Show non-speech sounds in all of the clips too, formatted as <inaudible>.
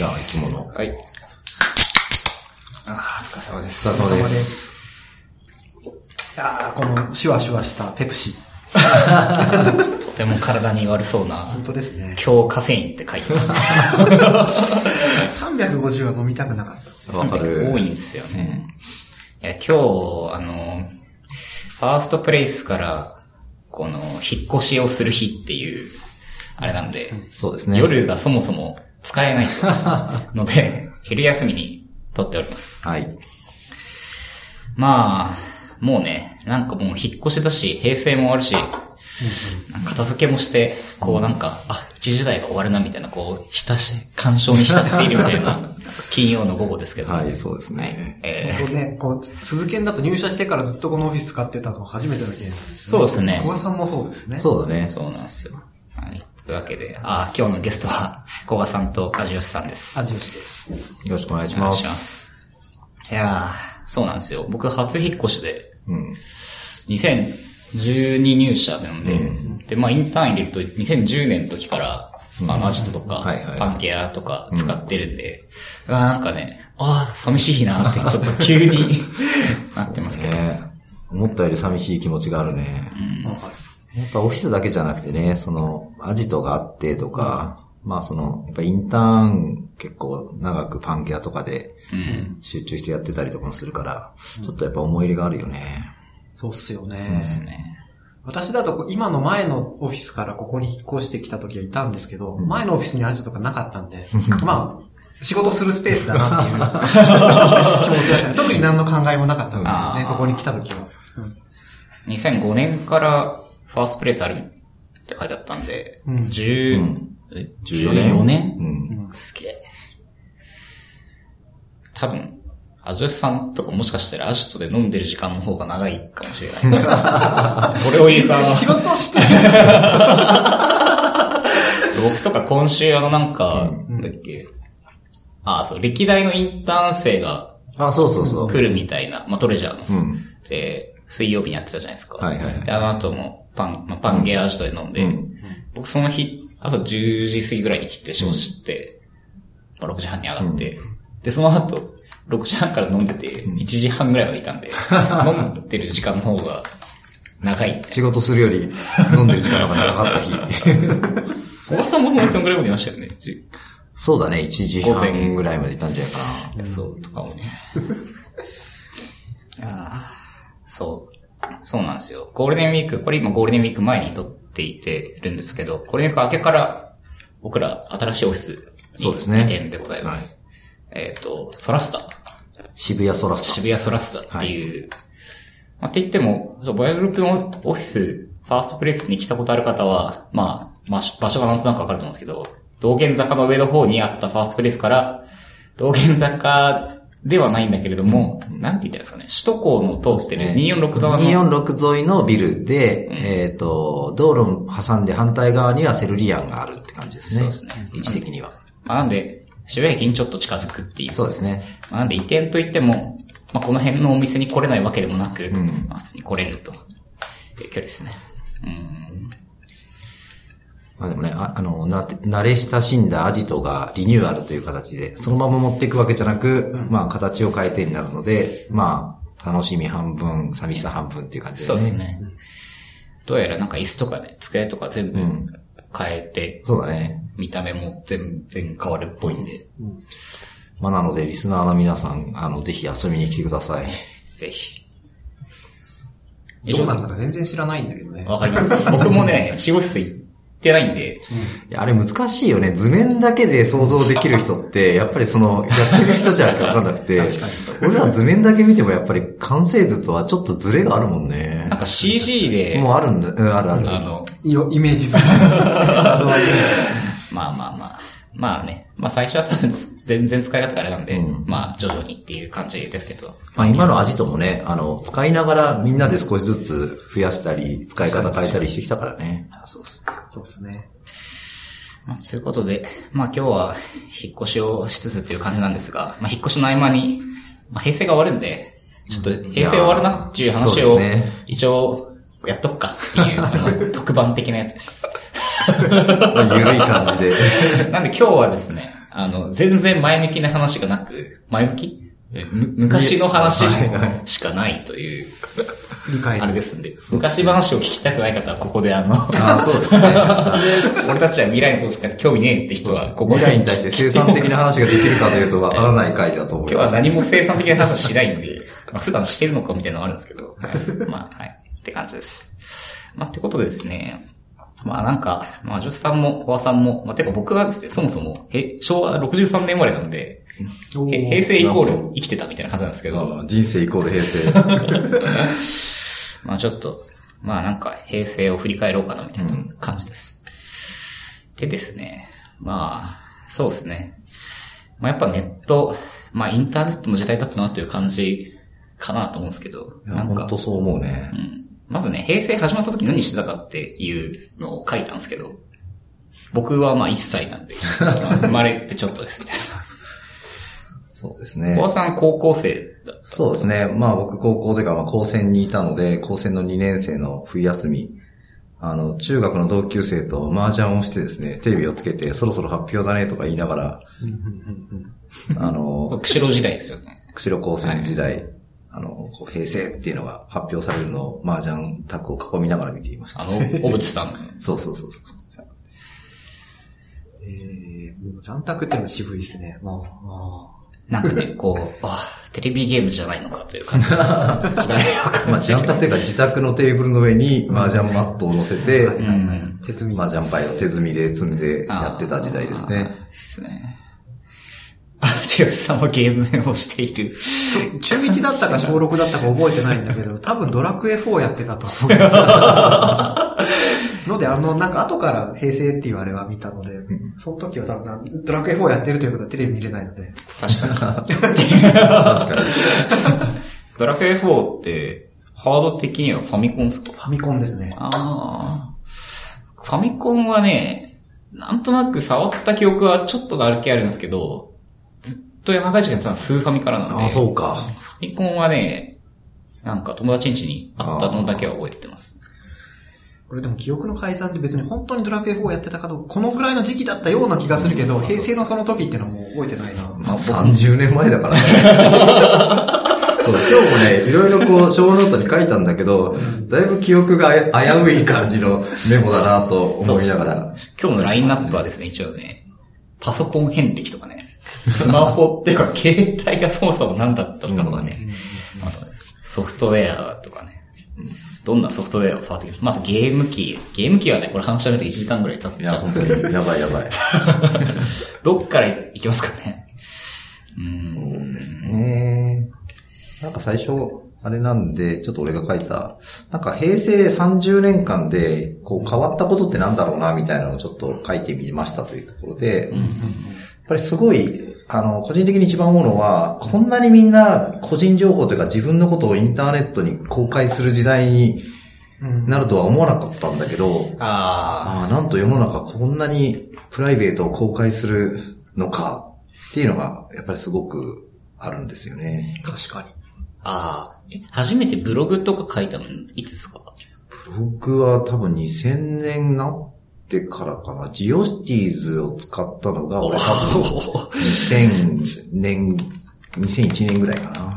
じゃあ、いつもの。はい。ああ、お疲れ様です。お疲れ様です。いやーこのシュワシュワしたペプシ。<laughs> とても体に悪そうな、本当ですね。今日カフェインって書いてますね。350は飲みたくなかった。わかる。多いんですよね。いや、今日、あの、ファーストプレイスから、この、引っ越しをする日っていう、あれなんで、そうですね。夜がそもそも使えないので、<laughs> 昼休みに撮っております。はい。まあ、もうね、なんかもう引っ越しだし、平成も終わるし、片付けもして、こうなんか、あ、一時代が終わるなみたいな、こう、ひたし、干渉に浸っているみたいな、<laughs> 金曜の午後ですけど。はい、そうですね。え本当ね、こう、鈴研だと入社してからずっとこのオフィス使ってたの初めての件です、そうですね小川さんもそうですね。そうだね。ーそうなんですよ。はい。というわけで、あ、今日のゲストは、小川さんと梶吉さんです。味吉です。よろしくお願いしお願いします。ます。いやー、そうなんですよ。僕初引っ越しで、うん。2012入社なんで、で、まあインターン入れると2010年の時から、あの、アジトとか、パンケアとか使ってるんで、うわなんかね、ああ、寂しいなって、<laughs> ちょっと急に <laughs> なってますけど。ね思ったより寂しい気持ちがあるね。わかる。やっぱオフィスだけじゃなくてね、その、アジトがあってとか、まあその、やっぱインターン結構長くパンケアとかでうん。集中してやってたりとかもするから、ちょっとやっぱ思い入れがあるよね。そうっすよね。そうですね。私だと今の前のオフィスからここに引っ越してきた時はいたんですけど、前のオフィスにアジトとかなかったんで、まあ、仕事するスペースだなっていう <laughs> 気持ちだったんで、特に何の考えもなかったんですけどね、ここに来た時は。うん2005年からファーストプレイスあるって書いてあったんで、うん10、うんえ？14年？14年？うん。すげえ。多分、アジョシさんとかもしかしたらアジトで飲んでる時間の方が長いかもしれない。<laughs> これを言うた <laughs> 仕事してる <laughs> 僕とか今週あのなんか、んなんだっけ、あ、そう、歴代のインターン生があ、そうそうそう。来るみたいな、まあトレジャーの。うん。で、水曜日にやってたじゃないですか。はいはいはいで、あの後もパン、まあ、パンゲーアジトで飲んで、うん僕その日、朝10時過ぎぐらいに来て仕事して、まあ、6時半に上がって、で、その後、6時半から飲んでて、1時半ぐらいまでいたんで、<laughs> 飲んでる時間の方が長い仕事するより飲んでる時間の方が長かった日。な。<laughs> 小川さんもそのぐらいまでいましたよね。じそうだね、1時午前半ぐらいまでいたんじゃないかいやそう、とかもね。<laughs> ああ、そう。そうなんですよ。ゴールデンウィーク、これ今ゴールデンウィーク前に撮っていてるんですけど、ゴールデンウィーク明けから僕ら新しいオフィスにそうですね移転でございます。えっ、と、ソラスタ、な。渋谷ソラス渋谷ソラスタっていう、まあ、って言っても、ボヤグループのオフィス、ファーストプレイスに来たことある方は、まあ、まあ、場所がなんとなくわかると思うんですけど、道玄坂の上の方にあったファーストプレイスから、道玄坂ではないんだけれども、なんて言ったらいいんですかね、首都高の通ってる246側の、246沿いのビルで、えっ、と、道路を挟んで反対側にはセルリアンがあるって感じですね。そうですね位置的には。まあ、なんで、渋谷駅にちょっと近づくっていう。そうですね。まあなんで移転といっても、まあ、この辺のお店に来れないわけでもなく、んまあ、普通に来れると。いう距離ですね。うん。まあでもね、ああの、な、慣れ親しんだアジトがリニューアルという形で、そのまま持っていくわけじゃなく、まあ形を変えてになるので、まあ、楽しみ半分、寂しさ半分っていう感じでね。そうですね。どうやらなんか椅子とかね、机とか全部うん変えて、そうだね。見た目も全然変わるっぽいんで、まあなので、リスナーの皆さん、あの、ぜひ遊びに来てください。ぜひ。どうなんだか全然知らないんだけどね。わかります。僕もね、仕事室行ってないんで、いやあれ難しいよね。図面だけで想像できる人って、<laughs> やっぱりその、やってる人じゃわかんなくて、確かに俺ら図面だけ見てもやっぱり完成図とはちょっとズレがあるもんねなん。か CG で、もうあるんだ、うんあるある。あの、イメージする。<laughs> 謎はイメーまあまあまあ、まあね、まあ最初は多分全然使い方があれなんで、うんまあ徐々にっていう感じですけど、まあ今のアジトもね、あの、使いながらみんなで少しずつ増やしたり、使い方変えたりしてきたからね。そうっす。ジ。そうですね。まあ、そういうことで、まあ今日は引っ越しをしつつっていう感じなんですが、まあ引っ越しの合間に、まあ平成が終わるんで、ちょっと平成終わるなっていう話を一応やっとくかっていう、あの <laughs> 特番的なやつです。<laughs> まあ緩い感じで。<laughs> なんで今日はですね、あの、全然前向きな話がなく、前向き昔の話しかないという。あれですんで、昔話を聞きたくない方はここであの、ああ、そうですね。俺たちは未来のことしか興味ねえって人は、ここで <laughs> 未来に対して生産的な話ができるかというとわからない回だと思います。今日は何も生産的な話はしないんで、<laughs> まあ、普段してるのかみたいなのはあるんですけど、はい、まあ、はい。って感じです。まあ、ってことでですね、まあなんか、まあ、ジョスさんも、コアさんも、まあ、てか僕はですね、そもそも、へ昭和63年生まれなんで、平成イコール生きてたみたいな感じなんですけど、人生イコール平成。<laughs> まあちょっと、まあなんか平成を振り返ろうかなみたいな感じです。でですね、まあ、そうですね。まあやっぱネット、まあインターネットの時代だったなという感じかなと思うんですけど、なんか本当、そう思うねう。ん。まずね、平成始まった時何してたかっていうのを書いたんですけど、僕はまあ1歳なんで、<laughs> まあ生まれてちょっとですみたいな。そうですね小。川さん高校生だった。そうですね。まあ僕高校というかまあ高専にいたので、高専の2年生の冬休み、あの、中学の同級生と麻雀をしてですね、テレビをつけて、そろそろ発表だねとか言いながら、あの、釧路時代ですよね。釧路高専時代、あの、こう平成っていうのが発表されるのを麻雀タッグを囲みながら見ていました。あの、小渕さん。<laughs> そうそうそうそう。えー、もうジャンタクっていうのは渋いですね。もう、あなんかね、<laughs> こう、あ、テレビゲームじゃないのかという感じが時代を感まあ、ジャンタクというか自宅のテーブルの上に麻雀マットを乗せて、ーはいはいはいうん。鉄味。麻雀牌を手積みで積んでやってた時代ですね。ですね。あ、ジェフさんはゲームをしている。中1だったか小6だったか覚えてないんだけど、<laughs> 多分ドラクエ4やってたと思う。<laughs> ので、あの、なんか後から平成っていうあれは見たので、その時は多分ドラクエ4やってるということはテレビ見れないので、確かに。確かに。ドラクエ4って、ハード的にはファミコンっすか？ファミコンですね。ああ。ファミコンはね、なんとなく触った記憶はちょっとだけあるんですけど、と長い時間やってたのはスーファミからなんで。ああ、そうか。ファミコンはね、なんか友達ん家にあったのだけは覚えてます。これでも記憶の改ざんで別に本当にドラクエ4やってたかどうか、このぐらいの時期だったような気がするけど、平成のその時ってのはもう覚えてないな。まあ、30年前だからね。<laughs> そう、今日もね、いろいろこう、ショーノートに書いたんだけど、だいぶ記憶が危うい感じのメモだなと思いながら。今日のラインナップはですね、一応ね、パソコン遍歴とかね、スマホっていうか携帯がそもそも何だったのかとかね、あとねソフトウェアとかね、どんなソフトウェアを触ってきまあ、あとゲーム機。ゲーム機はね、これ話し始めて1時間ぐらい経つんちゃうん本当に、やばいやばい。<laughs> どっから行きますかね。うん。ねなんか最初、あれなんで、ちょっと俺が書いた、なんか平成30年間で、こう変わったことってなんだろうな、みたいなのをちょっと書いてみましたというところで、やっぱりすごい、あの、個人的に一番思うのは、こんなにみんな個人情報というか自分のことをインターネットに公開する時代にうんなるとは思わなかったんだけど、あああ、なんと世の中こんなにプライベートを公開するのかっていうのが、やっぱりすごくあるんですよね。確かに。あ。あ初めてブログとか書いたのいつですか？ブログは多分2000年になってからかな。ジオシティーズを使ったのが、俺多分2000年、2001年ぐらいかな。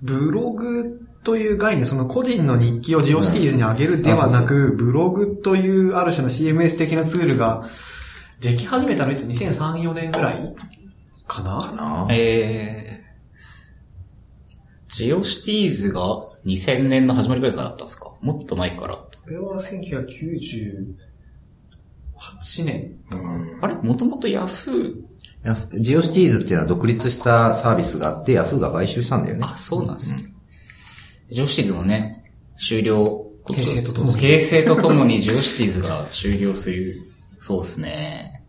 ブログという概念、その個人の日記をジオシティーズに上げるではなく、ブログというある種の CMS 的なツールができ始めたのいつ ?2003、4年ぐらいかな？かなえー、ジオシティーズが2000年の始まりぐらいからだったんですか？もっと前から。これは1998年。うんあれ？もともとヤフー、ヤフジオシティーズっていうのは独立したサービスがあって、ヤフーが買収したんだよね。あ、そうなんですね。ジオシティーズもね、終了。平成とともに平成とともにジオシティーズが終了する。そうですね。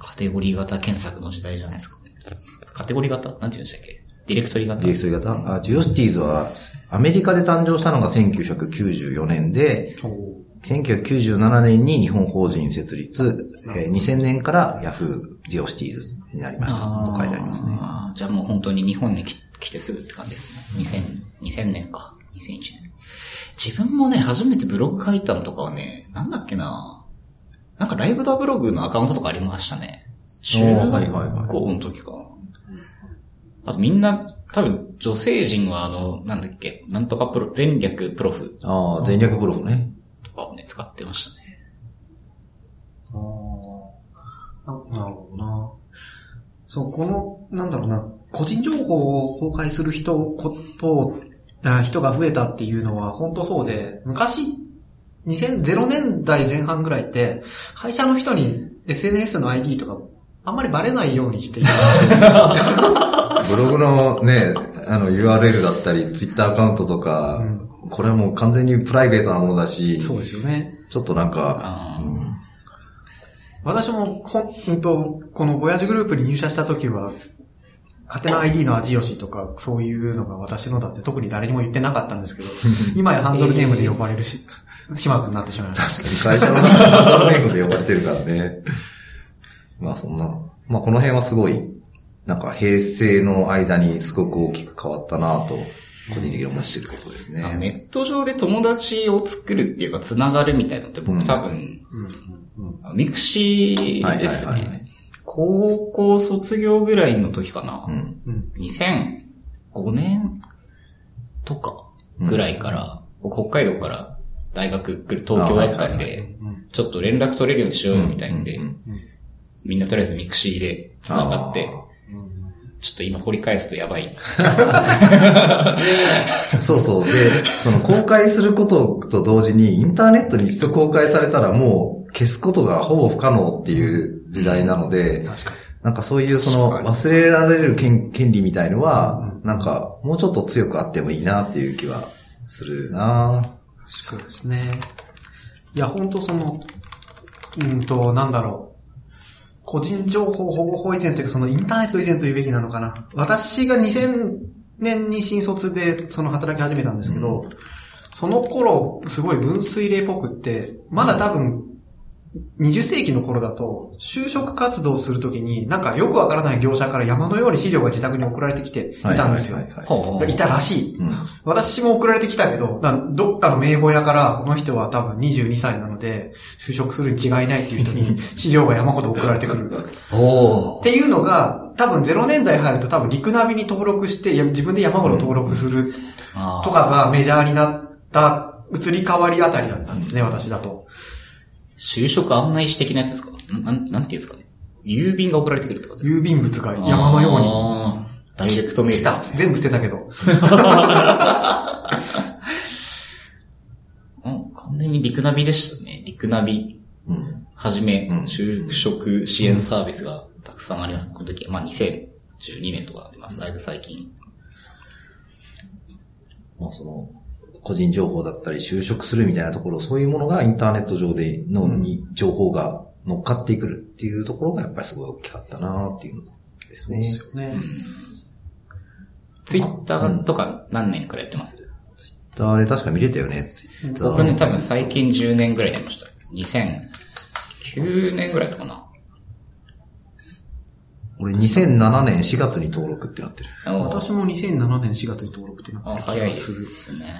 カテゴリー型検索の時代じゃないですか。カテゴリー型？なんて言うんでしたっけ？ディレクトリ型？ディレクトリ型？あ、ジオシティーズは、アメリカで誕生したのが1994年で、1997年に日本法人設立、えー2000年からヤフージオシティーズになりました。と書いてありますね。じゃあもう本当に日本に来来てすぐって感じですね。2000、2000年か。2001年。自分もね、初めてブログ書いたのとかはね、なんだっけななんかライブドアブログのアカウントとかありましたね。中はいはいはい学校の時かな。あとみんな、多分女性陣はあの、なんだっけ、なんとかプロ、全略プロフああ、全略ブログね。とかをね、使ってましたね。あーななるほどな。そう、この、なんだろうな、個人情報を公開する人、こと、あ人が増えたっていうのは本当そうで、昔、2000年代前半ぐらいって、会社の人に SNS の ID とか、あんまりバレないようにしていた。<laughs> ブログのね、あの URL だったり、ツイッターアカウントとか、うんこれはもう完全にプライベートなものだし、そうですよね。ちょっとなんかうん私もこ、うんと、このボヤジグループに入社した時は、勝手な ID の味吉とか、そういうのが私のだって特に誰にも言ってなかったんですけど、<laughs> 今やハンドルネームで呼ばれるし、始末になってしまいました。会社のハンドルネームで呼ばれてるからね。まあそんな、まあこの辺はすごい、なんか平成の間にすごく大きく変わったなと、個人的に思ってることですね。ネット上で友達を作るっていうか、繋がるみたいなのって僕多分、うん。ミクシーですはいはいはい。ね。高校卒業ぐらいの時かな。うん。うん2005年とかぐらいから、僕北海道から大学来る東京だったんあはいでうん、ちょっと連絡取れるようにしようよみたいんでうん、うんみんなとりあえずミクシーで繋がって、ちょっと今掘り返すとやばい。<laughs> そうそう。で、その公開することと同時に、インターネットに一度公開されたらもう消すことがほぼ不可能っていう時代なので、確かに。なんかそういうその忘れられる権権利みたいのは、なんかもうちょっと強くあってもいいなっていう気はするなそうですね。いや、本当その、うんと、なんだろう。個人情報保護法以前というか、そのインターネット以前と言うべきなのかな。私が2000年に新卒でその働き始めたんですけど、その頃、すごい分水嶺っぽくって、まだ多分、20世紀の頃だと、就職活動するときに、なんかよくわからない業者から山のように資料が自宅に送られてきていたんですよはい。たらしい。うん私も送られてきたけど、などっかの名簿屋から、この人は多分22歳なので、就職するに違いないっていう人に <laughs> 資料が山ほど送られてくる。っていうのが、多分0年代入ると多分リクナビに登録して、自分で山ほど登録するとかがメジャーになった移り変わりあたりだったんですね、私だと。就職案内士的なやつですか？ななん、なんていうんですかね？郵便が送られてくるってことですか？郵便物が山のようにダイレクトメー。ルね。全部捨てたけど。<laughs> うん、完全にリクナビでしたね。リクナビうん。はじめ、うん就職支援サービスがたくさんあります。この時、まあ2012年とかあります。だいぶ最近。まあその、個人情報だったり就職するみたいなところ、そういうものがインターネット上での、に情報が乗っかってくるっていうところがやっぱりすごい大きかったなっていうのですね。ね。ツイッターとか何年くらいやってます？あれ確か見れたよね。僕ね、多分最近10年ぐらいやりました。2009年ぐらいだったかな。俺2007年4月に登録ってなってる。私も2007年4月に登録ってなってある気早いで。すね。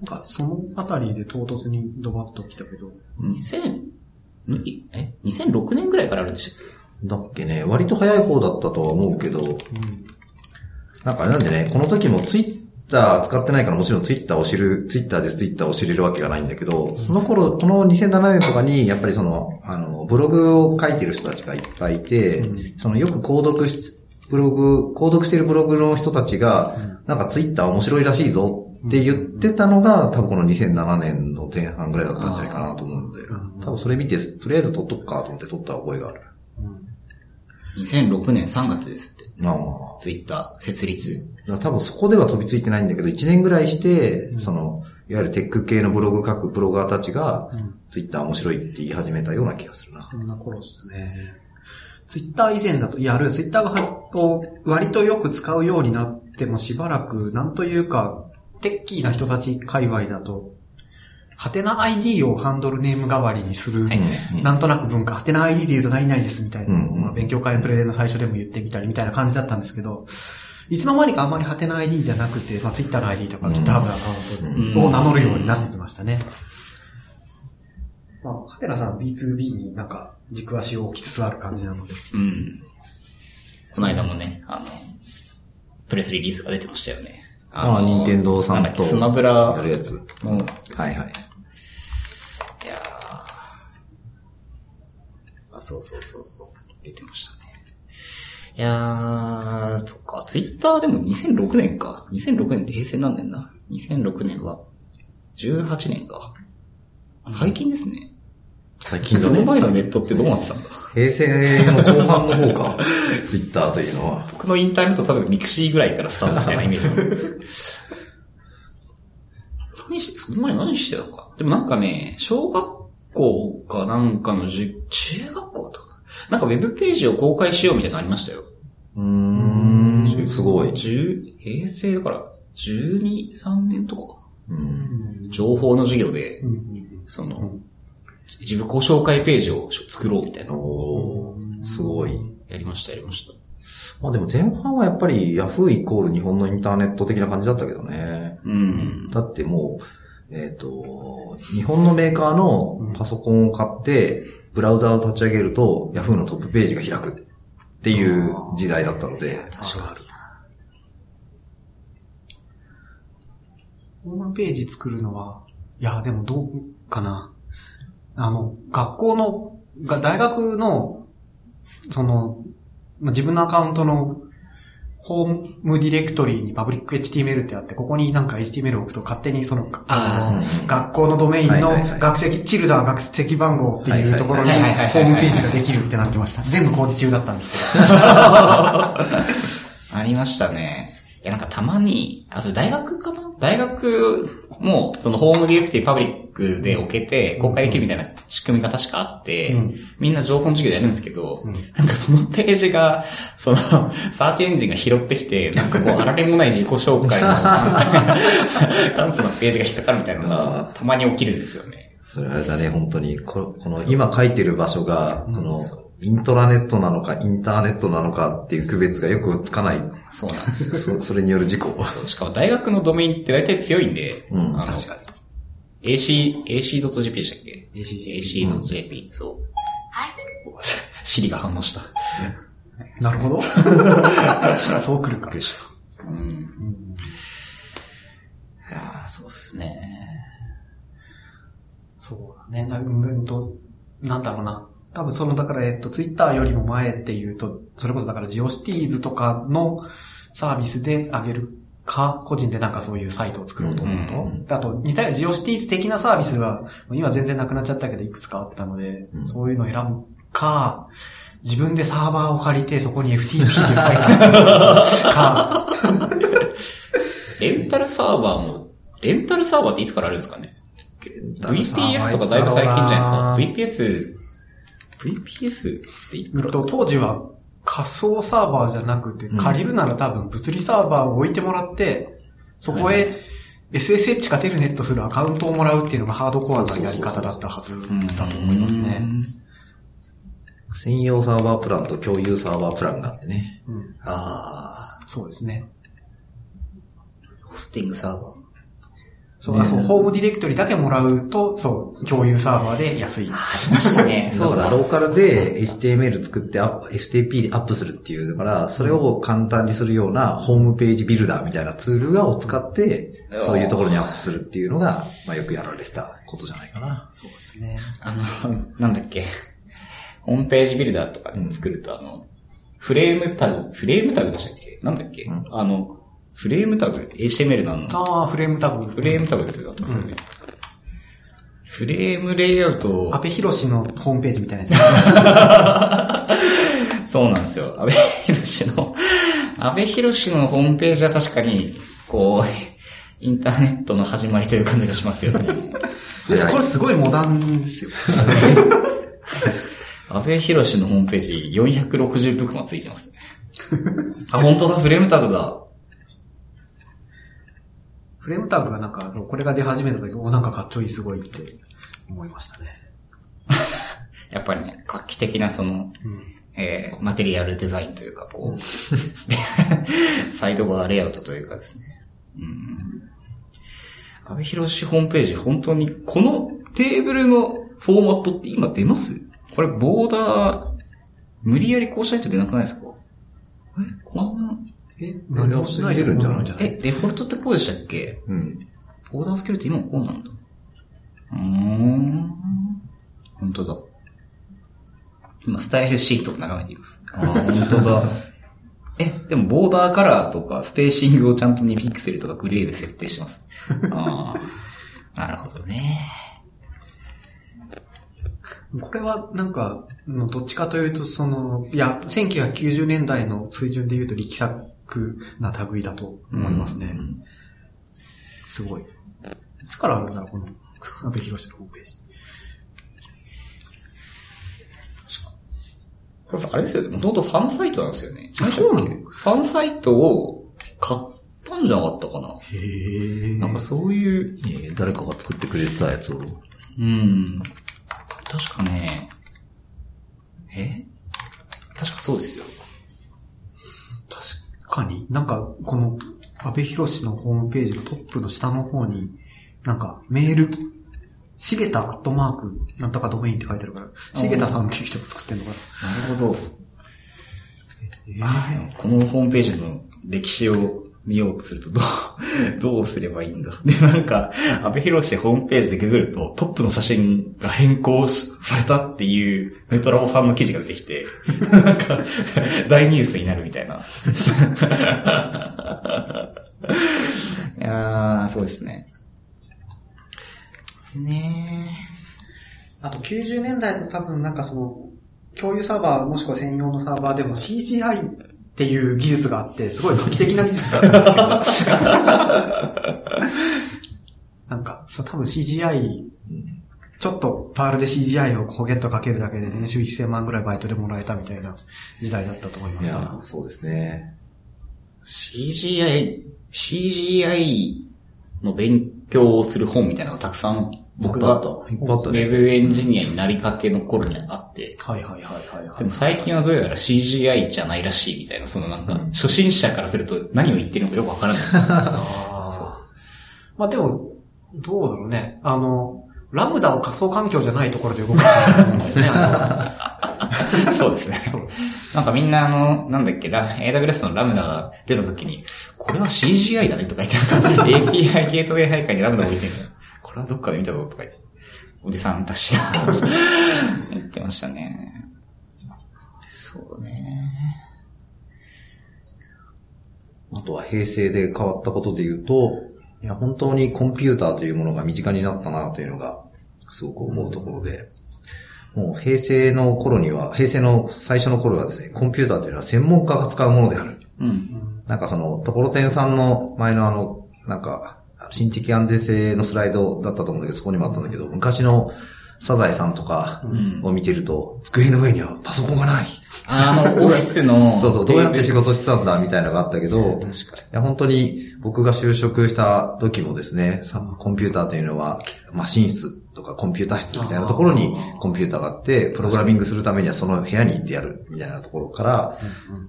なんか、そのあたりで唐突にドバッと来たけど。2000、いえ ?2006 年ぐらいからあるんでしたっだっけね、割と早い方だったとは思うけど、なんかあれなんでね、この時もツイッター使ってないからもちろんツイッターを知る、ツイッターでツイッターを知れるわけがないんだけど、その頃、この2007年とかに、やっぱりその、あの、ブログを書いてる人たちがいっぱいいて、そのよく購読し、ブログ、購読しているブログの人たちが、なんかツイッター面白いらしいぞって言ってたのが、多分この2007年の前半ぐらいだったんじゃないかなと思うんで、多分それ見て、とりあえず撮っとくかと思って撮った覚えがある。け ?2006 年3月ですって。まあ、ツイッター設立。多分そこでは飛びついてないんだけど、1年ぐらいして、その、いわゆるテック系のブログ書くブロガーたちが、ツイッター面白いって言い始めたような気がするな。そんな頃ですね。ツイッター以前だと、いや、あるツイッターが割とよく使うようになってもしばらく、なんというか、テッキーな人たち界隈だと、ハテナ ID をハンドルネーム代わりにする、はいなんとなく文化、ハテナ ID で言うと何々ですみたいなうんうん。まあ、勉強会のプレゼンの最初でも言ってみたりみたいな感じだったんですけど、いつの間にかあんまりハテナ ID じゃなくて、まあ、ツイッターの ID とか、GitHub アカウントを名乗るようになってきましたね。まあ、ハテナさん B2B になんか軸足を置きつつある感じなので。うん。この間もね、あの、プレスリリースが出てましたよね。ああ、任天堂さんとスマブラやるやつ。の、はいはい。いやーあ、そうそうそうそう。出てましたね。いやー、そっか、ツイッターでも2006年か。2006年って平成何年だ ?2006 年は、18年か。あ最近ですね。最近そのだね。前のネットってどうなってたんだ平成の後半の方か。<laughs> ツイッターというのは。僕のインターネット多分ミクシーぐらいからスタートみたいなイメージ。何して、その前何してたのか？でもなんかね、小学校かなんかのじゅ中学校だったかな？なんかウェブページを公開しようみたいなのありましたよ。うーん、すごい。10平成だから、12、3年とかかうん。な。情報の授業で、うんその、自己紹介ページを作ろうみたいな。おーすごい。やりました、やりました。まあでも前半はやっぱり Yahoo! イコール日本のインターネット的な感じだったけどね。うん。だってもう、えっ、と、日本のメーカーのパソコンを買って、ブラウザを立ち上げると Yahoo! のトップページが開くっていう時代だったので。確かに。ホームページ作るのは、いや、でもどうかな。あの、学校の、が大学の、その、まあ自分のアカウントの、ホームディレクトリにパブリック HTML ってあって、ここになんか HTML を置くと勝手にその、あの、うん学校のドメインの学籍、チルダー学籍番号っていうところに、ホームページができるってなってました。全部工事中だったんですけど。<laughs> ありましたね。いや、なんかたまに、あ、それ大学かな？大学も、そのホームディレクトリパブリックで置けて、公開できるみたいな仕組みが確かあって、うん。みんな情報の授業でやるんですけど、うん。なんかそのページが、その、サーチエンジンが拾ってきて、なんかこう、<laughs> あられもない自己紹介の、ダンスのページが引っかかるみたいなのが、たまに起きるんですよね。それあれだね、本当に。ここの今書いてる場所が、この、イントラネットなのか、インターネットなのかっていう区別がよくつかない。そうなんですよ。そそれによる事故。しかも大学のドメインって大体強いんで、うんあの確か AC、AC.jp でしたっけ？AC AC.jp、そう。シリが反応した。なるほど。そう来るか。うん。いやーそうっすね。そうだね。なうんと、なんだろうな。多分その、だから、えっと、ツイッターよりも前っていうと、それこそだからジオシティーズとかのサービスで上げるか、個人でなんかそういうサイトを作ろうと思うと。うんであと、似たようなジオシティーズ的なサービスは、今全然なくなっちゃったけど、いくつかあってたので、うんそういうのを選ぶか、自分でサーバーを借りて、そこに FTP で書いてある <laughs> か、レンタルサーバーも、レンタルサーバーっていつからあるんですかね ?VPS とかだいぶ最近じゃないですか？VPS、VPS っていくらうんと、当時は仮想サーバーじゃなくて、うん借りるなら多分物理サーバーを置いてもらって、そこはいへ SSH かテルネットするアカウントをもらうっていうのがハードコアなやり方だったはずだと思いますね。専用サーバープランと共有サーバープランがあってね。うんあそうですね。ー、ホスティングサーバー。そう、あそう、ホームディレクトリだけもらうと、そう、共有サーバーで安い。ありましたね。だ <laughs> そうだ。からローカルで HTML 作って FTP でアップするっていう、だから、それを簡単にするようなホームページビルダーみたいなツールを使って、そういうところにアップするっていうのが、まあよくやられてたことじゃないかな。そうですね。あの、<laughs> なんだっけ。ホームページビルダーとかで作ると、あの、フレームタグ、フレームタグでしたっけ？なんだっけ、うんあの、フレームタグ ?HTML のあの、ああ、フレームタグ。フレームタグですよ、あったんですよね。フレームレイアウトを安倍博士のホームページみたいなやつ。<laughs> そうなんですよ。安倍博士の、安倍博士のホームページは確かに、こう、インターネットの始まりという感じがしますよね。でこれすごいモダンですよ。<laughs> 安倍博士のホームページ460ブックマついてますね。あ、本当だ、フレームタグだ。フレームタグがなんか、これが出始めた時、お、なんかかっちょいい、すごいって思いましたね。<laughs> やっぱりね、画期的なその、うん。えー、マテリアルデザインというか、こう、<laughs> サイドバーレイアウトというかですね。うん。安倍博士ホームページ、本当に、このテーブルのフォーマットって今出ます？これ、ボーダー、無理やりこうしないと出なくないですか？え？こんな、え、何が普通に出るんじゃないえ、デフォルトってこうでしたっけ？うん。ボーダースケルって今もこうなんだ。うーん。本当だ。今、スタイルシートを眺めています。ああ、本当だ。<laughs> え、でも、ボーダーカラーとか、スペーシングをちゃんと2ピクセルとかグレーで設定します。ああ、<laughs> なるほどね。これはなんか、のどっちかというと、その、いや、1990年代の水準で言うと力作な類だと思いますね。うんすごい。いつからあるんだろう、この、安倍博士のホームページ。これあれですよね。もともとファンサイトなんですよね。あそうなの？ファンサイトを買ったんじゃなかったかな。へえ。なんかそういう、えー誰かが作ってくれてたやつを。うん。確かね、え？確かそうですよ。確かに、なんか、この、安倍博士のホームページのトップの下の方に、なんか、メール、しげたアットマーク、なんとかドメインって書いてあるから、しげたさんっていう人が作ってんのかな。なるほど。このホームページの歴史を見ようとすると、どう、<laughs> どうすればいいんだ？<laughs> で、なんか、安倍博士ホームページでググると、トップの写真が変更されたっていう、メトラボさんの記事が出てきて、<laughs> なんか、大ニュースになるみたいな。いやー、そうですね。ねあと90年代の多分なんかその、共有サーバーもしくは専用のサーバーでも CGI っていう技術があって、すごい画期的な技術だったんですけど。<laughs> なんか、そう多分 CGI、ちょっとパールで CGI をポケットかけるだけで年収1000万ぐらいバイトでもらえたみたいな時代だったと思いまいした。や、そうですね。CGI、CGI の勉強をする本みたいなのがたくさん僕がウェブエンジニアになりかけの頃にあって、はいはいはいはい、はい。でも最近はどうやら CGI じゃないらしいみたいな、そのなんか、初心者からすると何を言ってるのかよくわからない。<laughs> ああ。まあでも、どうだろうね。あの、ラムダを仮想環境じゃないところで動かすと思うんだよね。あ <laughs> そうですねそう。なんかみんなあの、なんだっけ、ラ AWS のラムダが出た時に、これは CGI だねとか言って、API <laughs> ゲートウェイ配下にラムダを置いてるこれはどっかで見たぞとか言って、おじさんたちが <laughs> 言ってましたね。そうね。あとは平成で変わったことで言うと、いや、本当にコンピューターというものが身近になったなというのが、すごく思うところで、もう平成の頃には、平成の最初の頃はですね、コンピューターというのは専門家が使うものである。うん。なんかその、ところてんさんの前のあの、なんか、心的安全性のスライドだったと思うんだけど、そこにもあったんだけど、昔のサザエさんとかんを見てると、机の上にはパソコンがない。あの、オフィスの、そうそう、どうやって仕事してたんだ、みたいなのがあったけど、<laughs> 確かに。いや、本当に僕が就職した時もですね、さコンピューターというのは、マシン室とかコンピューター室みたいなところにコンピューターがあって、プログラミングするためにはその部屋に行ってやるみたいなところから、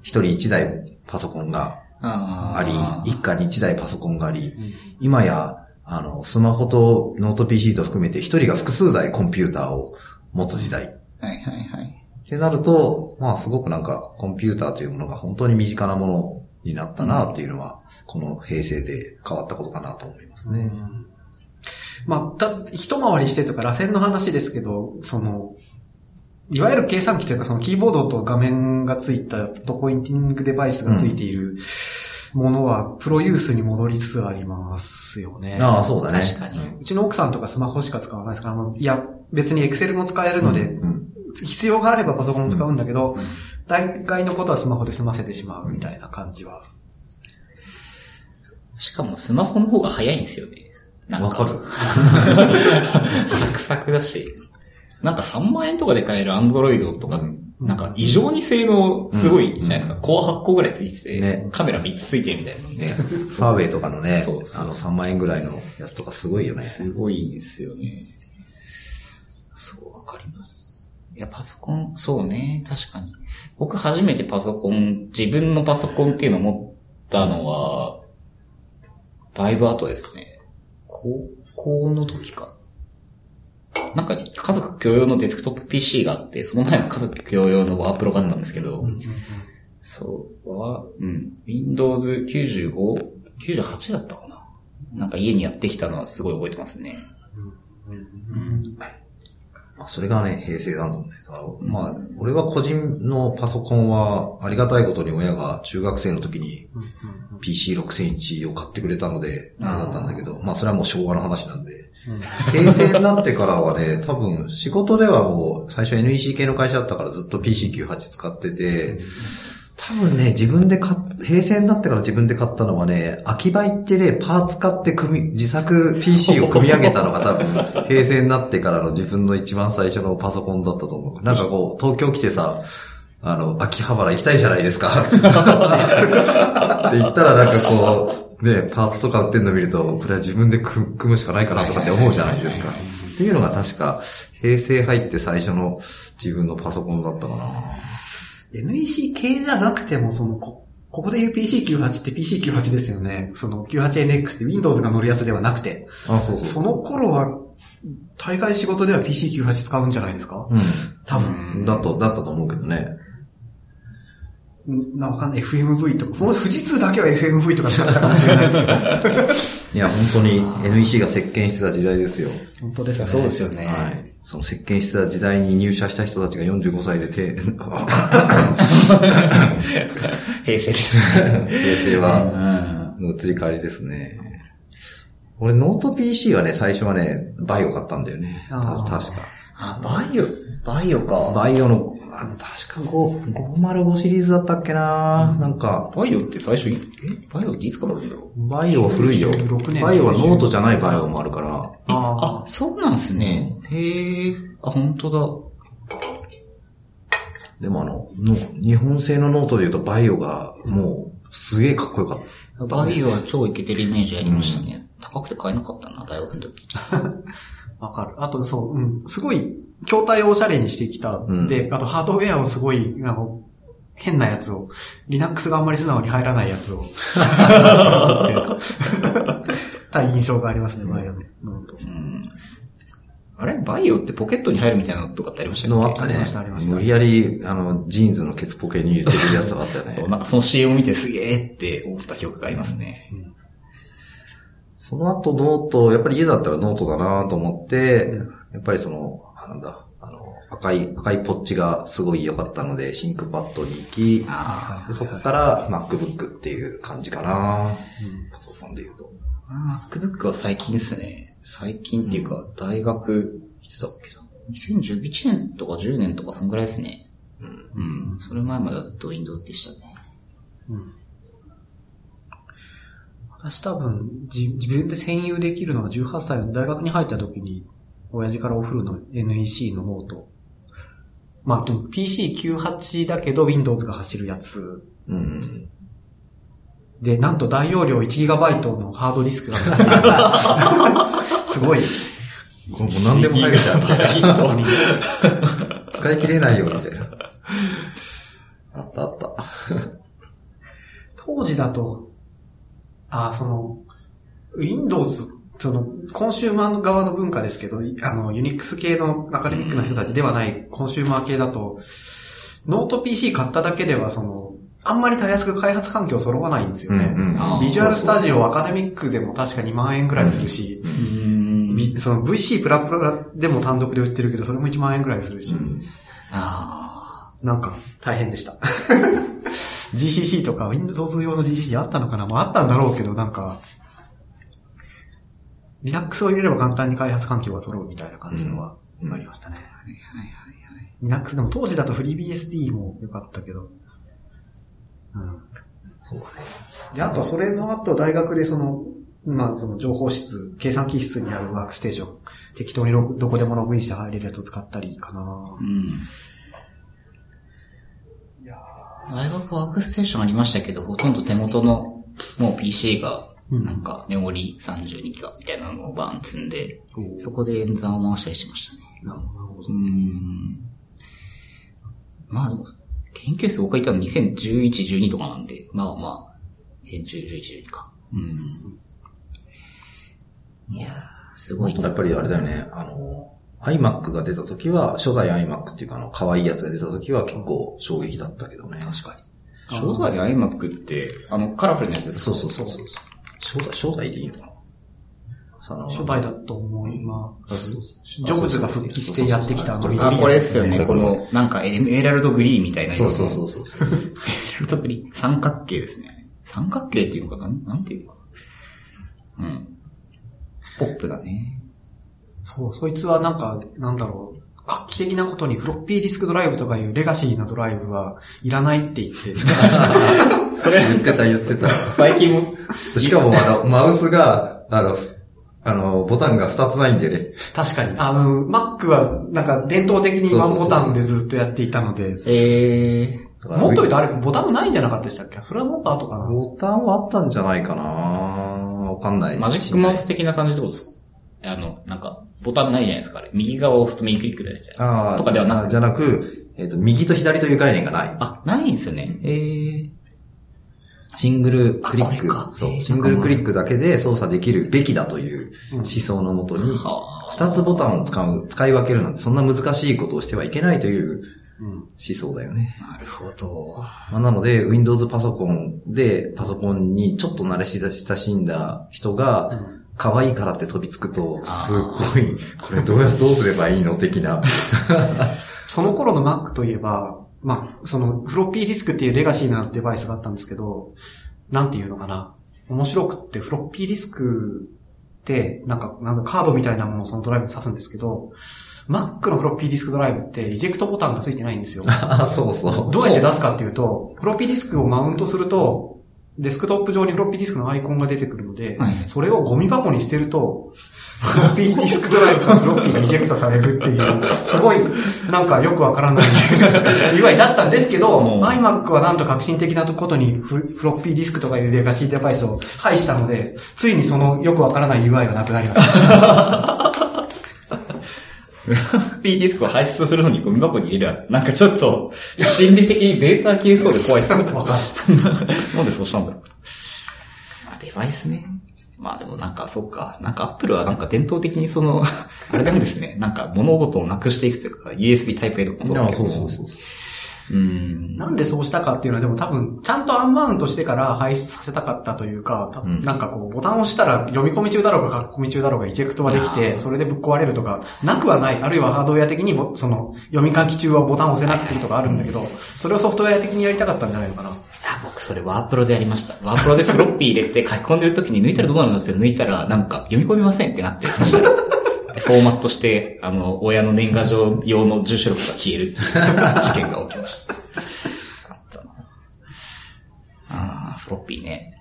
一人一台パソコンがああり、一家に一台パソコンがあり、今や、あの、スマホとノート PC と含めて一人が複数台コンピューターを持つ時代。はいはいはい。ってなると、まあすごくなんかコンピューターというものが本当に身近なものになったなっていうのは、この平成で変わったことかなと思いますね。まあ、だ、一回りしてとか、螺旋の話ですけど、その、いわゆる計算機というか、そのキーボードと画面がついた、とポインティングデバイスがついているものは、プロユースに戻りつつありますよね。ああ、そうだね。確かにうちの奥さんとかスマホしか使わないですから、いや、別にエクセルも使えるので、うん必要があればパソコンも使うんだけど、うん大概のことはスマホで済ませてしまうみたいな感じは。しかもスマホの方が早いんですよね。わかる。<laughs> サクサクだし。なんか3万円とかで買えるアンドロイドとか、なんか異常に性能すごいじゃないですか。コア8個ぐらいついてて、ねカメラ3つついてるみたいな。ね、<laughs> ファーウェイとかのね、あの3万円ぐらいのやつとかすごいよね。すごいんですよね。そう、わかります。いや、パソコン、そうね、確かに。僕初めてパソコン、自分のパソコンっていうのを持ったのは、だいぶ後ですね。高校の時か。なんか家族共用のデスクトップ PC があって、その前の家族共用のワープロがあったんですけど、そう、は、うん、Windows 95、98だったかな。なんか家にやってきたのはすごい覚えてますね。まあそれがね、平成なんだもんね。まあ、俺は個人のパソコンは、ありがたいことに親が中学生の時に PC6000 を買ってくれたので、あれだったんだけど、まあそれはもう昭和の話なんで。平成になってからはね、多分仕事ではもう最初 NEC 系の会社だったからずっと PC98 使ってて、多分ね、自分で買っ、平成になってから自分で買ったのはね、秋葉行ってね、パーツ買って組み、自作 PC を組み上げたのが多分、平成になってからの自分の一番最初のパソコンだったと思う。なんかこう、東京来てさ、あの、秋葉原行きたいじゃないですか。<laughs> って言ったらなんかこう、ね、パーツとか売ってんの見ると、これは自分で組組むしかないかなとかって思うじゃないですか。っていうのが確か、平成入って最初の自分のパソコンだったかな。NEC 系じゃなくても、その、こ、ここで言う PC98 って PC98 ですよね。その 98NX って Windows が乗るやつではなくて。あ、そうそう。その頃は、大概仕事では PC98 使うんじゃないですか？うん。多分。だと、だったと思うけどね。んな、わかんない。FMV とか。もう富士通だけは FMV とか使ってたかもしれないですけど。<laughs> いや、本当に NEC が席巻してた時代ですよ。本当ですね。そうですよね。はい。その席巻してた時代に入社した人たちが45歳で手、<laughs> 平成ですね。<laughs> 平成は、の移り変わりですね。俺、ノート PC はね、最初はね、 VAIO買ったんだよね。確か。あ、バイオ、バイオか。バイオの、あの確か5 505シリーズだったっけな、なんか、バイオって最初に、え？バイオっていつからあるんだろう？バイオは古いよ96年。バイオはノートじゃないバイオもあるから。ああ、そうなんすね。へえ。あ、本当だ。でもあの、の日本製のノートで言うとバイオがもうすげえかっこよかった。バイオは超イケてるイメージありましたね。高くて買えなかったな、大学の時。あ、<laughs> わかる。あと、そう、うん。すごい、筐体をおしゃれにしてきた。んで、あとハードウェアをすごい、あの、変なやつを、Linux があんまり素直に入らないやつを、<laughs> た印象がありますね、バイオの。うん。あれ？バイオってポケットに入るみたいなのとかってありましたっけ？のあったねありましたありました無理やり、あの、ジーンズのケツポケに入れてるやつがあったよね。<laughs> そう、なんかその CM 見てすげーって思った記憶がありますね。その後ノート、やっぱり家だったらノートだなと思って、やっぱりその、あなんだ、あの、赤い、赤いポッチがすごい良かったので、 ThinkPad に行き、そこから MacBook っていう感じかな、パソコンで言うと。あ。MacBook は最近ですね。最近っていうか、大学、いつだっけな。2011年とか10年とかそんぐらいですね。うん。それ前まではずっと Windows でしたね。私多分、じ自分で占有できるのが18歳の大学に入った時に、親父からお風呂の NEC のノート。まあ、でも PC98 だけど Windows が走るやつ。うん。で、なんと大容量 1GB のハードディスクが <laughs> すごい。もう何でも入れちゃうみたいな。<laughs> 使い切れないよ、みたいな。あったあった。当時だと、あ、その、Windows、その、コンシューマー側の文化ですけど、あの、 UNIX 系のアカデミックな人たちではないコンシューマー系だと、ノート PC 買っただけでは、その、あんまりたやすく開発環境揃わないんですよね。うんうん。あー Visual Studio Academic でも確か2万円くらいするし、うん。ビその VC プラプラでも単独で売ってるけど、それも1万円くらいするし、あなんか大変でした。<laughs> GCC とか Windows 用の GCC あったのかな？まああったんだろうけど、なんか、Linux を入れれば簡単に開発環境が揃うみたいな感じのはうんありましたね。あ。はいはいはいはい。Linux でも当時だと FreeBSD も良かったけど、うん。そうだね。で、あと、それの後、大学でその、まあ、その情報室、計算機室にあるワークステーション、適当にどこでもログインして入れるやつを使ったりかなうん。大学ワークステーションありましたけど、ほとんど手元のもう PC が、うんなんかメモリ32ギガみたいなのをバーン積んで、そこで演算を回したりしてましたね。なるほうーん。まあでも、研究室僕がいたの2011、12とかなんで、まあまあ、2010、11、12か。うん。いやー、すごいな。やっぱりあれだよね、あの、iMac が出た時は、初代 iMac っていうかあの、可愛いやつが出た時は結構衝撃だったけどね。確かに。初代 iMac って、あの、カラフルなやつですか？そうそうそうそう。初代、初代でいいのかなその初代だと思います。そうそうジョブズが復帰してやってきたあのそうそうあ、緑これですよね。この、なんかエメラルドグリーンみたいなそうそうそうそう。エメラルドグリーン。三角形ですね。三角形っていうのかな？なんていうのかな？うん。ポップだね。そう、そいつはなんか、なんだろう。画期的なことにフロッピーディスクドライブとかいうレガシーなドライブはいらないって言って、<laughs> それ言ってた言ってた。最近も、しかもあの、マウスが、あの、あの、ボタンが2つないんでね。確かに。あの、Mac はなんか伝統的にワンボタンでずっとやっていたので、えもっと言うとあれボタンないんじゃなかったでしたっけ？それはもっと後かな。ボタンはあったんじゃないかなわかんない。ー、マジックマウス的な感じってことですか？あの、なんか、ボタンないじゃないですか、あれ。右側を押すと右クリックでじゃないああ、とかではなくじゃなく、えっ、と、右と左という概念がない。あ、ないんですよね。えー、シングルクリック。そうえー。シングルクリックだけで操作できるべきだという思想のもとに、はあ二つボタンを使う、使い分けるなんてそんな難しいことをしてはいけないといううん。思想だよね。なるほど。まあ、なので、Windows パソコンでパソコンにちょっと慣れ親しんだ人が、可愛いからって飛びつくと、すごい、これどうや、どうすればいいの的な。<laughs> その頃の Mac といえば、まあ、そのフロッピーディスクっていうレガシーなデバイスがあったんですけど、なんていうのかな。面白くって、フロッピーディスクって、なんか、なんだ、カードみたいなものをそのドライブに挿すんですけど、Mac のフロッピーディスクドライブって、イジェクトボタンがついてないんですよ。あ、そうそう。どうやって出すかっていうと、フロッピーディスクをマウントすると、デスクトップ上にフロッピーディスクのアイコンが出てくるので、はい。それをゴミ箱に捨てると、フロッピーディスクドライブからフロッピーがイジェクトされるっていう、すごい、なんかよくわからない。<laughs> UI だったんですけど、うん。iMac はなんと革新的なことにフフロッピーディスクとかいうレガシーデバイスを廃したので、ついにそのよくわからない UI はなくなりました。フロッピーディスクを排出するのにゴミ箱に入れるなんかちょっと、心理的にデータ消えそうで怖いですね。わかる。なんでそうしたんだろう。まあ、デバイスね。まあでもなんか、そっか。なんかアップルはなんか伝統的にその、あれなんですね。なんか物事をなくしていくというか、USB タイプ A とかもそうだけど。そうそうそう。うーん。なんでそうしたかっていうのは、でも多分、ちゃんとアンマウントしてから排出させたかったというか、うんなんかこう、ボタンを押したら読み込み中だろうが書き込み中だろうがイジェクトはできあて、ーそれでぶっ壊れるとか、なくはない。あるいはハードウェア的にも、その、読み書き中はボタンを押せなくするとかあるんだけど、それをソフトウェア的にやりたかったんじゃないのかな。いや、僕それワープロでやりました。ワープロでフロッピー入れて書き込んでる時に抜いたらどうなるんですよ。抜いたらなんか読み込みませんってなって、そしたらフォーマットして、あの、親の年賀状用の住所録が消えるっていう事件が起きました。あったなあーフロッピーね。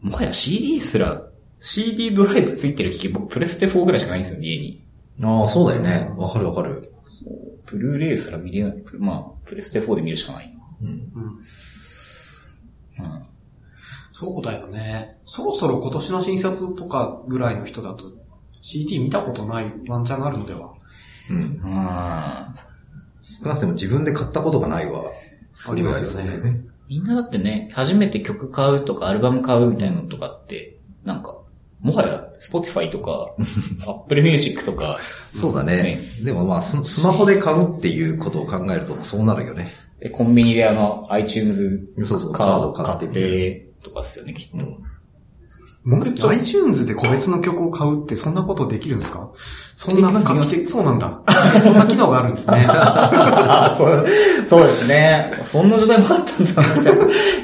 もはや CD すら、CD ドライブついてる機器、僕プレステ4ぐらいしかないんですよ、家に。ああ、そうだよね。わかるわかる。ブルーレイすら見れない。まあ、プレステ4で見るしかない。うん。うん。うん。そうだよね。そろそろ今年の新卒とかぐらいの人だと、CD 見たことないワンチャンがあるのではうん。あー少なくても自分で買ったことがないわ。ありますよね。みんなだってね、初めて曲買うとかアルバム買うみたいなのとかって、なんか、もはや、Spotify とか、<laughs> Apple Music とか、そうだね。でもまあス、スマホで買うっていうことを考えるとそうなるよね。でコンビニであの、iTunes そうそうカード買っ買ってて、とかっすよね、きっと。僕、iTunes で個別の曲を買うってそんなことできるんですか？そんなそうなんだ。そんな機能があるんですね。<laughs> あそう、そうですね。そんな時代もあったんだ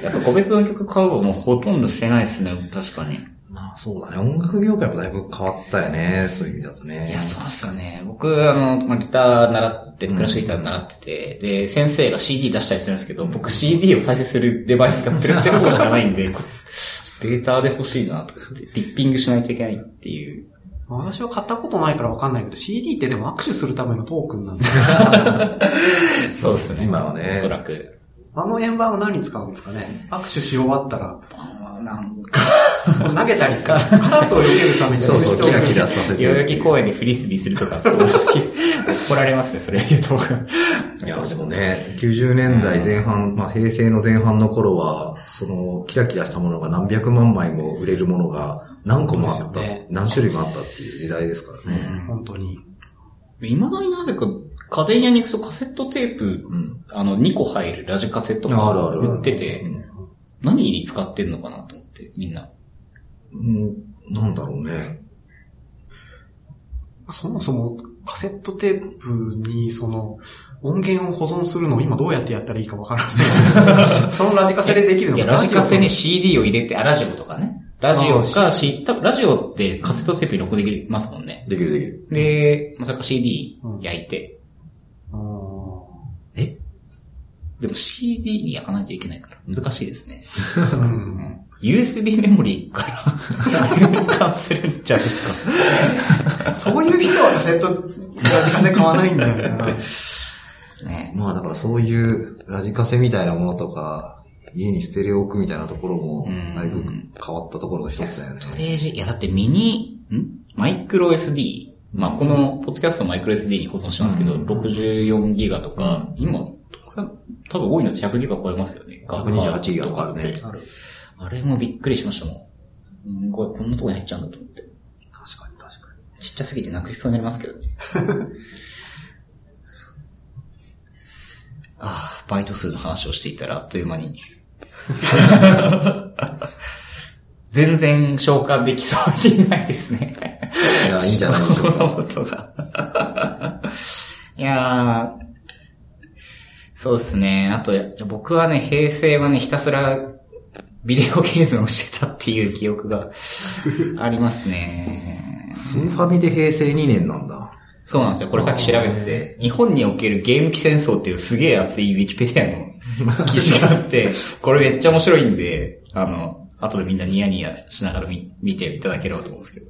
いや、そう、個別の曲買うのもほとんどしてないですね、確かに。まあそうだね。音楽業界もだいぶ変わったよね。そういう意味だとね。いや、そうですよね。僕、あの、まあ、ギター習って、クラシックギター習ってて、で、先生が CD 出したりするんですけど、僕 CD を再生するデバイスがプレステ4しかないんで、こデータで欲しいな、とかって、リッピングしないといけないっていう。私は買ったことないからわかんないけど、CD ってでも握手するためのトークンなんだ。<laughs> そうですね。今はねおそらく。あの円盤は何に使うんですかね？握手し終わったら、あなんか、投げたりさ、カラスを避けるためにそうそう、キラキラす。させて。代々木公園でフリスビーするとか、そういう <laughs> 怒られますね、それ言うと僕。いや、<laughs> でもね、90年代前半、まあ平成の前半の頃は、その、キラキラしたものが何百万枚も売れるものが何個もあった、ね何種類もあったっていう時代ですからね。本当に。未だになぜか家電屋に行くとカセットテープ、うん。あの、2個入るラジカセットがあるある売ってて、うん何に使ってんのかなと思って、みんな。うん、なんだろうね。そもそもカセットテープにその音源を保存するのを今どうやってやったらいいかわからない。<laughs> そのラジカセでできるのいや、ラジカセに CD を入れて、あ、ラジオとかね。ラジオか、し、多分ラジオってカセットテープに録音できますもんね。できるできる。で、まさか CD 焼いて、あえ？でも CD に焼かないといけないから難しいですね。ー <laughs> ううんん USB メモリーから変換するんじゃないですか。そういう人はカセット、ラジカセ買わないんだよな。ねまあだからそういうラジカセみたいなものとか、家にステレオ置くみたいなところもうん、だいぶ変わったところの一つだよね。ストレージ、いやだってミニ、ん？マイクロ SD。まあこの、ポッドキャストマイクロ SD に保存しますけど、うん64ギガとか、今、多分多いのって100ギガ超えますよね。128ギガとかあるねってあれもびっくりしましたもん。うんこれこんなとこに入っちゃうんだと思って。確かに確かに。ちっちゃすぎてなくしそうになりますけどね。<laughs> ああ、バイト数の話をしていたらあっという間に。全然消化できそうにないですね。いや、いいんじゃないでしょうか。音が。いやー、そうですね。あと、僕はね、平成はね、ひたすらビデオゲームをしてたっていう記憶がありますね。スーファミで平成2年なんだ。そうなんですよ。これさっき調べてて、日本におけるゲーム機戦争っていうすげえ熱いウィキペディアの記事があって、これめっちゃ面白いんで、あの、後でみんなニヤニヤしながら見見ていただければと思うんですけど。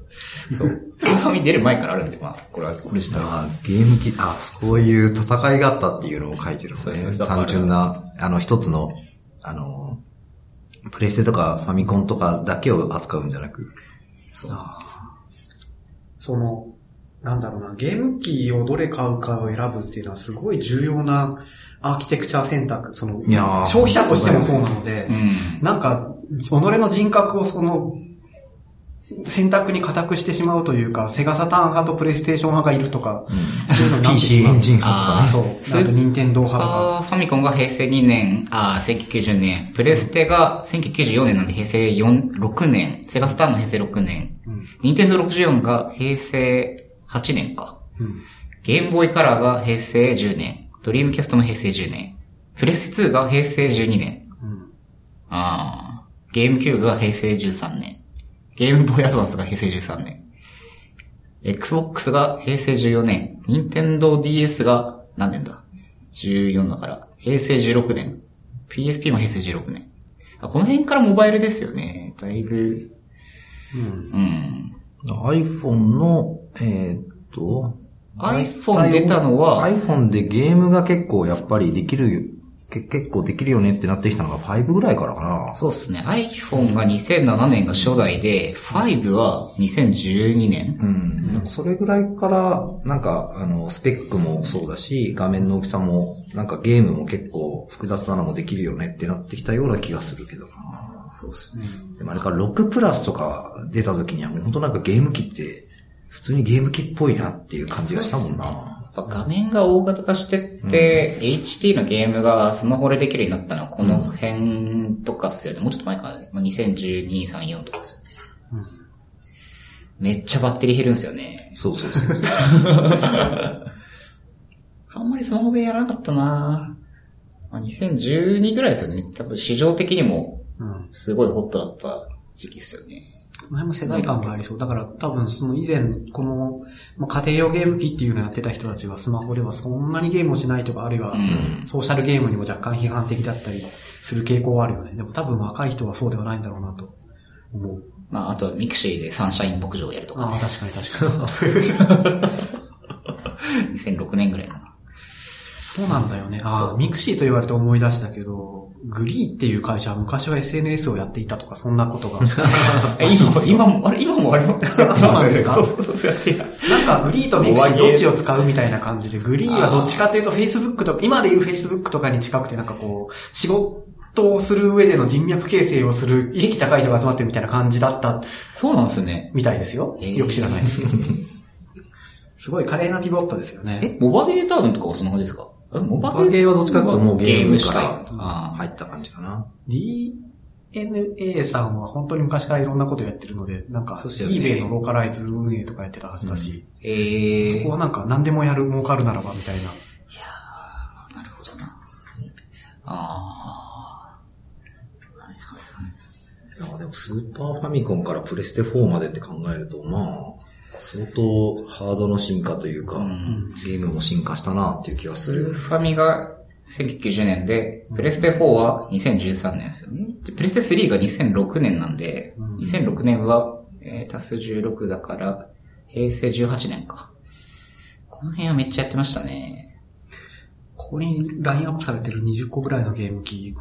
そう。スーファミ出る前からあるんで、まあ、これはオリジナル。あゲーム機、あ、そういう戦いがあったっていうのを書いてるそうそうのね。単純な、あの、一つの、あの、プレステとかファミコンとかだけを扱うんじゃなく。そうなんですよその、なんだろうな、ゲーム機をどれ買うかを選ぶっていうのはすごい重要なアーキテクチャ選択、その、消費者としてもそうなので、うん。なんか、己の人格をその、選択に固くしてしまうというか、セガサターン派とプレイステーション派がいるとか、そういうのになってし PC エンジン派とかね。そう。あと、任天堂派とか。ファミコンが平成2年、あー1990年、プレステが1994年なんで平成4 6年、セガスターンの平成6年、うん。ニンテンドー64が平成8年か。うん。ゲームボーイカラーが平成10年、ドリームキャストも平成10年、プレステ2が平成12年、うん。あーゲームキューブが平成13年、ゲームボーイアドバンスが平成13年、Xbox が平成14年、任天堂 DS が何年だ ?14 だから、平成16年、PSP も平成16年。あこの辺からモバイルですよね。だいぶ、うんうん。iPhone の、えーっと、iPhone 出たのは iPhone でゲームが結構やっぱりできる、け結構できるよねってなってきたのが5ぐらいからかな。そうですね。iPhone が2007年が初代で、5は2012年。うん。それぐらいから、なんか、あの、スペックもそうだし、画面の大きさも、なんかゲームも結構複雑なのもできるよねってなってきたような気がするけどな。そうですね。でもあれから6プラスとか出た時にはもう本当なんかゲーム機って、普通にゲーム機っぽいなっていう感じがしたもんな。ぱ画面が大型化してって、HD のゲームがスマホでできるようになったのはこの辺とかっすよね。もうちょっと前かな。まあ、2012、3、4とかですよね。めっちゃバッテリー減るんですよね。そうそうそう。あんまりスマホでやらなかったなまあ、2012ぐらいですよね。多分市場的にもうん。すごいホットだった時期ですよね。この辺も世代感がありそう。だから多分その以前、この、まあ家庭用ゲーム機っていうのをやってた人たちはスマホではそんなにゲームをしないとか、あるいはうんソーシャルゲームにも若干批判的だったりする傾向はあるよね。でも多分若い人はそうではないんだろうなと思う。まあ、あとは mixi でサンシャイン牧場をやるとか、ああ、確かに確かに。<laughs> 2006年ぐらいかな。そうなんだよね。ああ、 mixi と言われて思い出したけど、 GREE っていう会社は昔は SNS をやっていたとか、そんなことが。<laughs> え今も、今も、あれ、今もあれも。<laughs> そうなんですか？そうそうそう、やってや。なんか GREE と mixi どっちを使うみたいな感じで、 GREE はどっちかっていうと Facebook とか、今で言う Facebook とかに近くてなんかこう、仕事をする上での人脈形成をする意識高い人が集まってるみたいな感じだったそうなんですね。みたいですよ。えーよく知らないですけど。<laughs> すごい華麗なピボットですよね。え、モバゲータウンとかはその方ですか？えモババゲーはどっちかというともうゲームらあ入った感じかな。DNA さんは本当に昔からいろんなことやってるので、なんか、eBay のローカライズ運営とかやってたはずだし、ーえー。そこはなんか何でもやる、儲かるならばみたいな。なるほどな。あいやでもスーパーファミコンからプレステ4までって考えると、まあ、相当ハードの進化というか、んゲームも進化したなっていう気ー。がする。スーファミが1990年で、プレステ4は2013年ですよね。でプレステ3が2006年なんで、2006年は、えー、足す16だから、平成18年か。この辺はめっちゃやってましたね。ここにラインアップされてる20個ぐらいのゲーム機、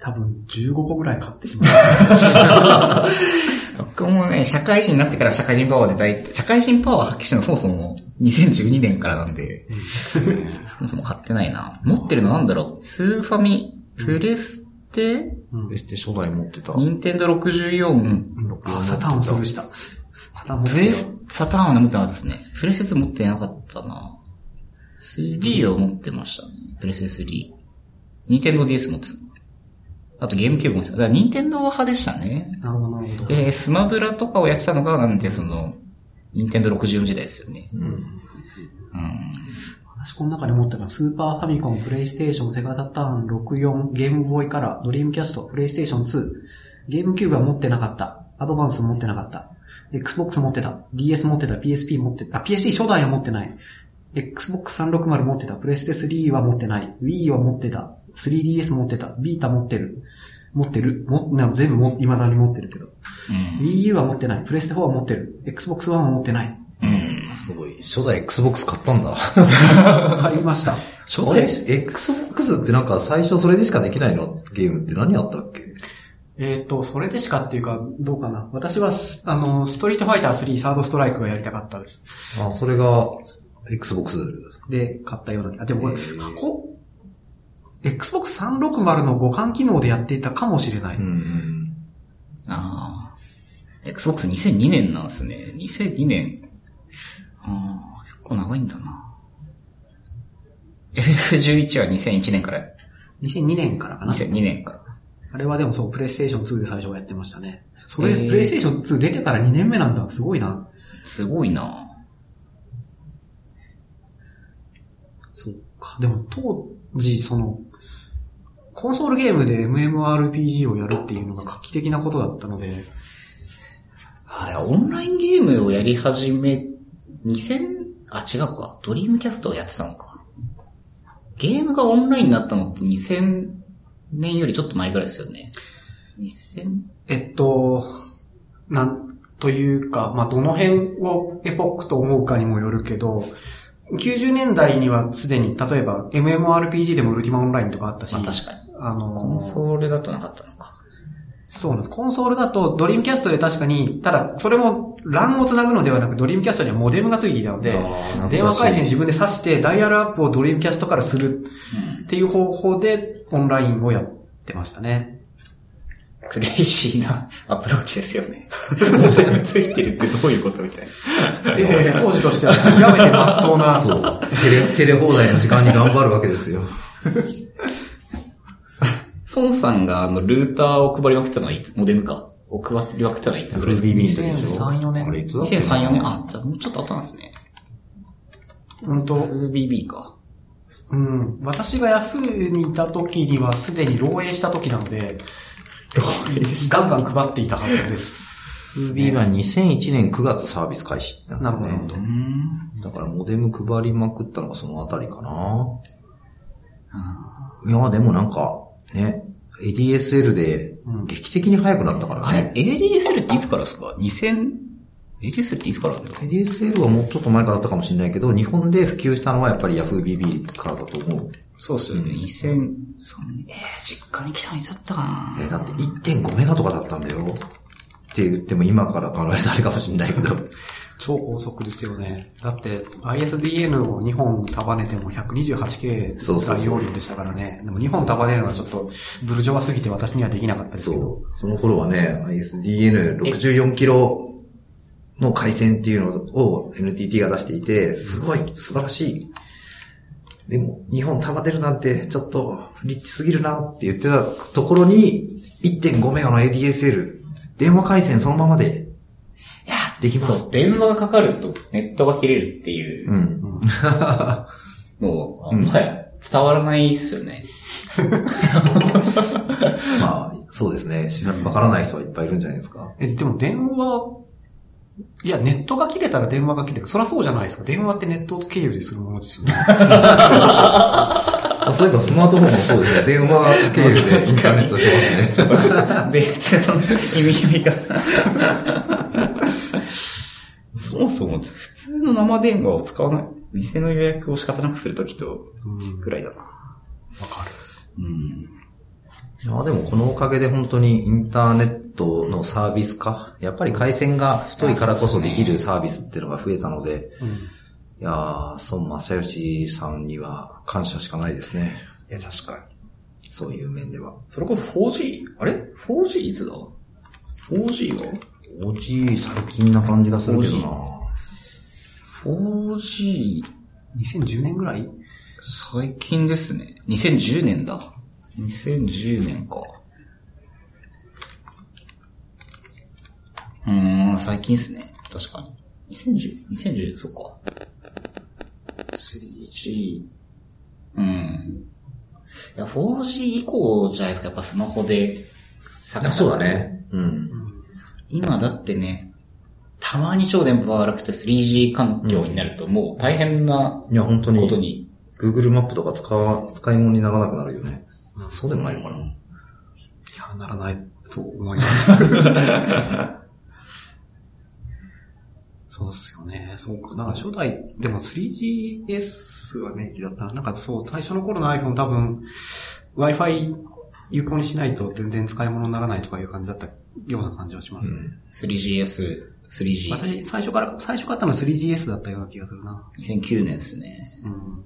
多分15個ぐらい買ってしまう。<laughs> 僕もね、社会人になってから社会人パワーで大体、社会人パワー発揮したのそもそも2012年からなんで、そもそも買ってないな。持ってるのなんだろう？スーファミ、プレステ、プレステ初代持ってた。ニンテンド64、あ、サターンをスルーした。サターン持ってるよプレス、サターンは持ってなかったですね。プレステ2持ってなかったな。3を持ってましたね。プレステ3。ニンテンドー DS 持ってた。あとゲームキューブ持ってた。だからニンテンドー派でしたね。なるほど、なるほど。で、スマブラとかをやってたのが、なんでその、ニンテンドー64時代ですよね。うん。うん。私この中で持ってたのは、スーパーファミコン、プレイステーション、セガサターン64、ゲームボーイカラー、ドリームキャスト、プレイステーション2、ゲームキューブは持ってなかった。アドバンス持ってなかった。Xbox 持ってた。DS 持ってた。PSP 持ってた。あ、PSP 初代は持ってない。Xbox 360持ってた。プレステ3は持ってない。Wii は持ってた。3DS 持ってた。ビータ持ってる。持ってる。も、なんか全部も、未だに持ってるけど。うん。Wii U は持ってない。プレステ4は持ってる。Xbox One は持ってない。うん。すごい。初代 Xbox 買ったんだ。<laughs> 買いました。初代 Xbox ってなんか最初それでしかできないの？ゲームって何あったっけ？えっ、と、それでしかっていうか、どうかな。私は、すあの、ストリートファイター3サードストライクがやりたかったです。あ、それが Xbox。で、買ったような。あ、でもこれ、箱、Xbox 360の互換機能でやっていたかもしれない。うんうん。ああ。Xbox 2002年なんですね。2002年。ああ、結構長いんだな。FF11 は2001年から、2002年からかな。2002年から。あれはでもそう、プレイステーション2で最初はやってましたね。それ、へープレイステーション2出てから2年目なんだ。すごいな。すごいなそうか。でも当時、その、コンソールゲームで MMORPG をやるっていうのが画期的なことだったので、はい、オンラインゲームをやり始め、2000、あ、違うか。ドリームキャストをやってたのか。ゲームがオンラインになったのって2000年よりちょっと前ぐらいですよね。2000、えっと、なんというか、まあ、どの辺をエポックと思うかにもよるけど、90年代にはすでに、例えば MMORPG でもウルティマオンラインとかあったし、まあ確かに。あのコンソールだとなかったのか。そうなんです。コンソールだと、ドリームキャストで確かに、ただ、それも LAN を繋ぐのではなく、ドリームキャストにはモデムがついていたので電話回線自分で挿して、ダイヤルアップをドリームキャストからするうん。っていう方法で、オンラインをやってましたね。クレイジーな <laughs> アプローチですよね。<laughs> モデルついてるってどういうことみたいな。ええ当時としては極めて真っ当な、そう。テレ、テレ放題の時間に頑張るわけですよ。<laughs> 孫さんがあの、ルーターを配りまくってたのはいつ、モデムか？を配りまくってたのはいつぐらい？ですか FBB の時でしょ2003 4年あれいつだっけな ?2003、4年。あ、じゃあもうちょっと後なんですね。うんと、FBB か。うん、私がヤフーにいた時にはすでに漏洩した時なので、ガンガン配っていたはずです。FB は2001年9月サービス開始ってなるほどなるほどん。だからモデム配りまくったのがそのあたりかな。いや、でもなんか、ね、ADSL で劇的に速くなったからあれ？ね。?ADSL っていつからですか ?2000、ADSL っていつからなんだろ ADSL はもうちょっと前からだったかもしれないけど、日本で普及したのはやっぱり YahooBB からだと思う。そうっすよね。2003年、えー、実家に来たのいつだったかなえ、だって1.5メガとかだったんだよ。って言っても今から考えたらあれかもしれないけど。超高速ですよね。だって ISDN を2本束ねても 128K そうそうそう大容量でしたからね。でも2本束ねるのはちょっとブルジョワすぎて私にはできなかったですけど。そう。その頃はね、ISDN64 キロの回線っていうのを NTT が出していて、すごい素晴らしい。でも、日本束ねるなんてちょっとリッチすぎるなって言ってたところに、1.5メガの ADSL、電話回線そのままで、できますそう、。電話がかかるとネットが切れるっていううん。<laughs> のを、あんまり伝わらないっすよね。<laughs> まあ、そうですね。知らわからない人はいっぱいいるんじゃないですか。え、でも電話、いや、ネットが切れたら電話が切れる。そりゃそうじゃないですか。電話ってネット経由でするものですよね。<laughs> あそういえばスマートフォンもそうですね。電話経由でインターネットしてますね。別の意味合いが。そもそも普通の生電話を使わない。店の予約を仕方なくするときと、うん。ぐらいだな。わかる。うん。いや、でもこのおかげで本当にインターネットのサービス化。やっぱり回線が太いからこそできるサービスっていうのが増えたので、うん。いやー、孫正義さんには感謝しかないですね。いや、確かに。そういう面では。それこそ 4G? あれ ?4G いつだ ?4G は？OG 最近な感じがするけどな 4G、2010年ぐらい？最近ですね。2010年だ。2010年か。うーん、最近ですね。確かに。2010、2010、そっか。3G、うん。いや、4G 以降じゃないですか、やっぱスマホで。サクサクそうだ。ね。うん。今だってね、たまに超電波が悪くて 3G 環境になるともう大変ないや、本当に。ことに。Google マップとか使わ、使い物にならなくなるよね。そうでもないのかな。いや、ならないと思います。<laughs> そうっすよね。そうか。なんか初代、でも 3GS はね、だったな。なんかそう、最初の頃の iPhone 多分、Wi-Fi 有効にしないと全然使い物にならないとかいう感じだったような感じはしますね。3GS、3G。私、最初から、最初買ったの 3GS だったような気がするな。2009年ですね。うん。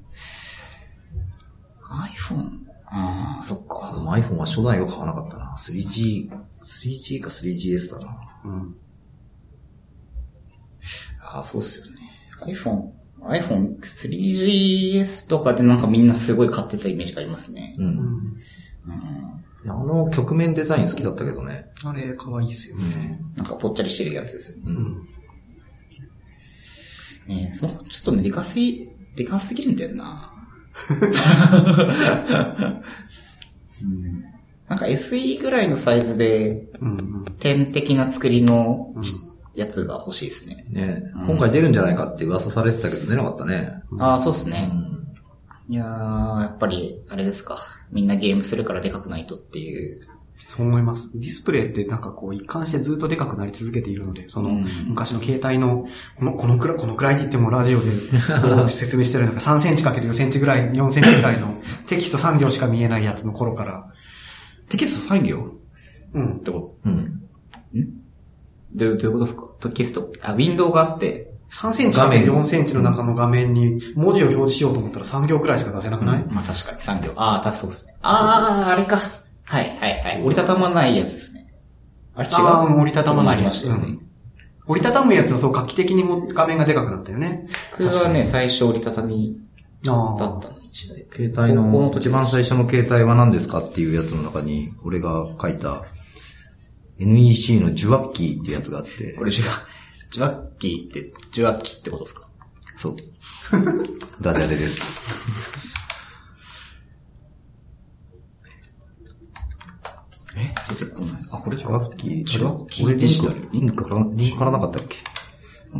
iPhone? ああ、そっか。iPhone は初代を買わなかったな。3G、3G か 3GS だな。うん。ああ、そうっすよね。iPhone、iPhone 3GS とかでなんかみんなすごい買ってたイメージがありますね。う。うんん。うん。いやあの曲面デザイン好きだったけどね。あれ、可愛いっすよね。なんかぽっちゃりしてるやつですよね。うん。ねえ、その、ちょっとね、でかすぎ、でかすぎるんだよな。<laughs> うんなんか SE ぐらいのサイズで、うん。うん。点的な作りのうんちやつが欲しいですね。ね、うん今回出るんじゃないかって噂されてたけど出なかったね。ああ、そうっすね。うん。いやー、やっぱり、あれですか。みんなゲームするからでかくないとっていう。そう思います。ディスプレイってなんかこう一貫してずっとでかくなり続けているので、そのうん昔の携帯の、この、このくらい、このくらいって言ってもラジオで説明してるのが3 <laughs> センチかける4センチぐらい、4センチぐらいのテキスト3行しか見えないやつの頃から、テキスト3行うんっ。てこうん。とどうどういうことですか？テキスト？あ、ウィンドウがあって、3センチかける4センチの中の画面に文字を表示しようと思ったら3行くらいしか出せなくない、まあ確かに3行。ああ、確かそうですね。ああ、あれか。はい、はい、はい。折りたたまないやつですね。あれ違う？ああ、うん折りたたまないありましたよね。折りたたむやつはそう画期的にも画面がでかくなったよね。僕はね、最初折りたたみあだったの、一台。携帯の一番最初の携帯は何ですかっていうやつの中に、俺が書いた NEC のジュワッキーってやつがあって、これジュワ、ジュワッキーって、ジュワッキーってことですか？そう。ダジャレです。<laughs> え？出てこない。あ、これジュワッキー？ジュワッキー？俺デジタル。リンクから、リンクからなかったっけ？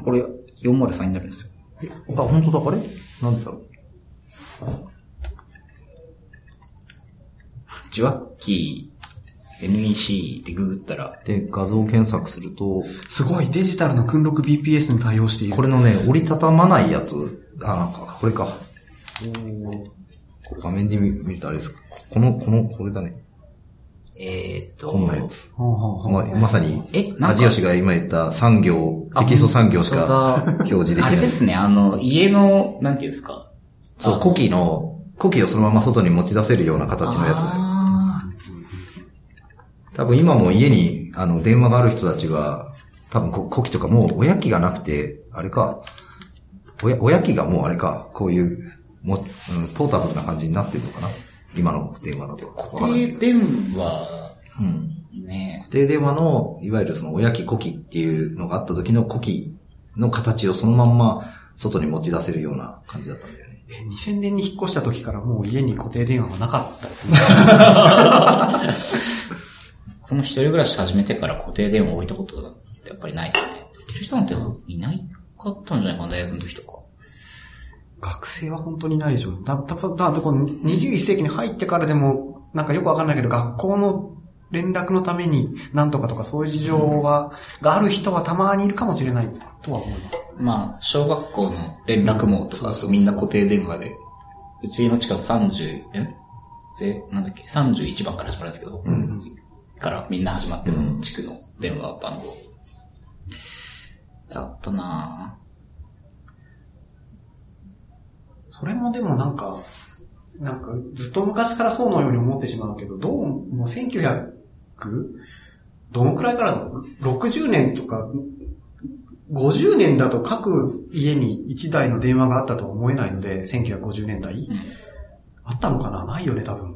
これ403になるんですよ。あ、本当だ、あれ？なんだろう？ジュワ NEC でググったら、で、画像検索すると、すごい、デジタルの訓録 BPS に対応している。これのね、折りたたまないやつ、あ、なんか、これか。画面で見見るとあれですかこの、この、これだね。えーっと。こんなやつ。ほうほうほうままさに、えなんか味吉が今言った産業、テキスト産業しか表示できない。あれですね、あの、家の、なんていうんですか。そう、古希の、古希をそのまま外に持ち出せるような形のやつだよ。あ多分今も家に、あの、電話がある人たちは、多分こ古希とかもう、親機がなくて、あれか、親、親機がもうあれか、こういう、も、うん、ポータブルな感じになってるのかな？今の電話だと。ー固定電話、うん。ね固定電話の、いわゆるその親機古希っていうのがあった時の古希の形をそのまんま外に持ち出せるような感じだったんだよね。え2000年に引っ越した時からもう家に固定電話がなかったですね。<laughs> この一人暮らし始めてから固定電話置いたことってやっぱりないですね。置いてる人なんていないかったんじゃないかな、大学の時とか。学生は本当にないでしょ。だ、だ、だ、だこの21世紀に入ってからでも、なんかよくわかんないけど、学校の連絡のためになんとかとかそういう事情は、がある人はたまにいるかもしれないとは思います。まあ、小学校の連絡網とかだとみんな固定電話で、うちの近く30、え？ぜ、なんだっけ ?31 番から始まるんですけど、からみんな始まって、その地区の電話番号。やったなそれもでもなんか、なんかずっと昔からそうのように思ってしまうけど、どうも 1900? どのくらいからだろう ?60 年とか、50年だと各家に1台の電話があったとは思えないので、1950年代、うんあったのかな？ないよね、多分。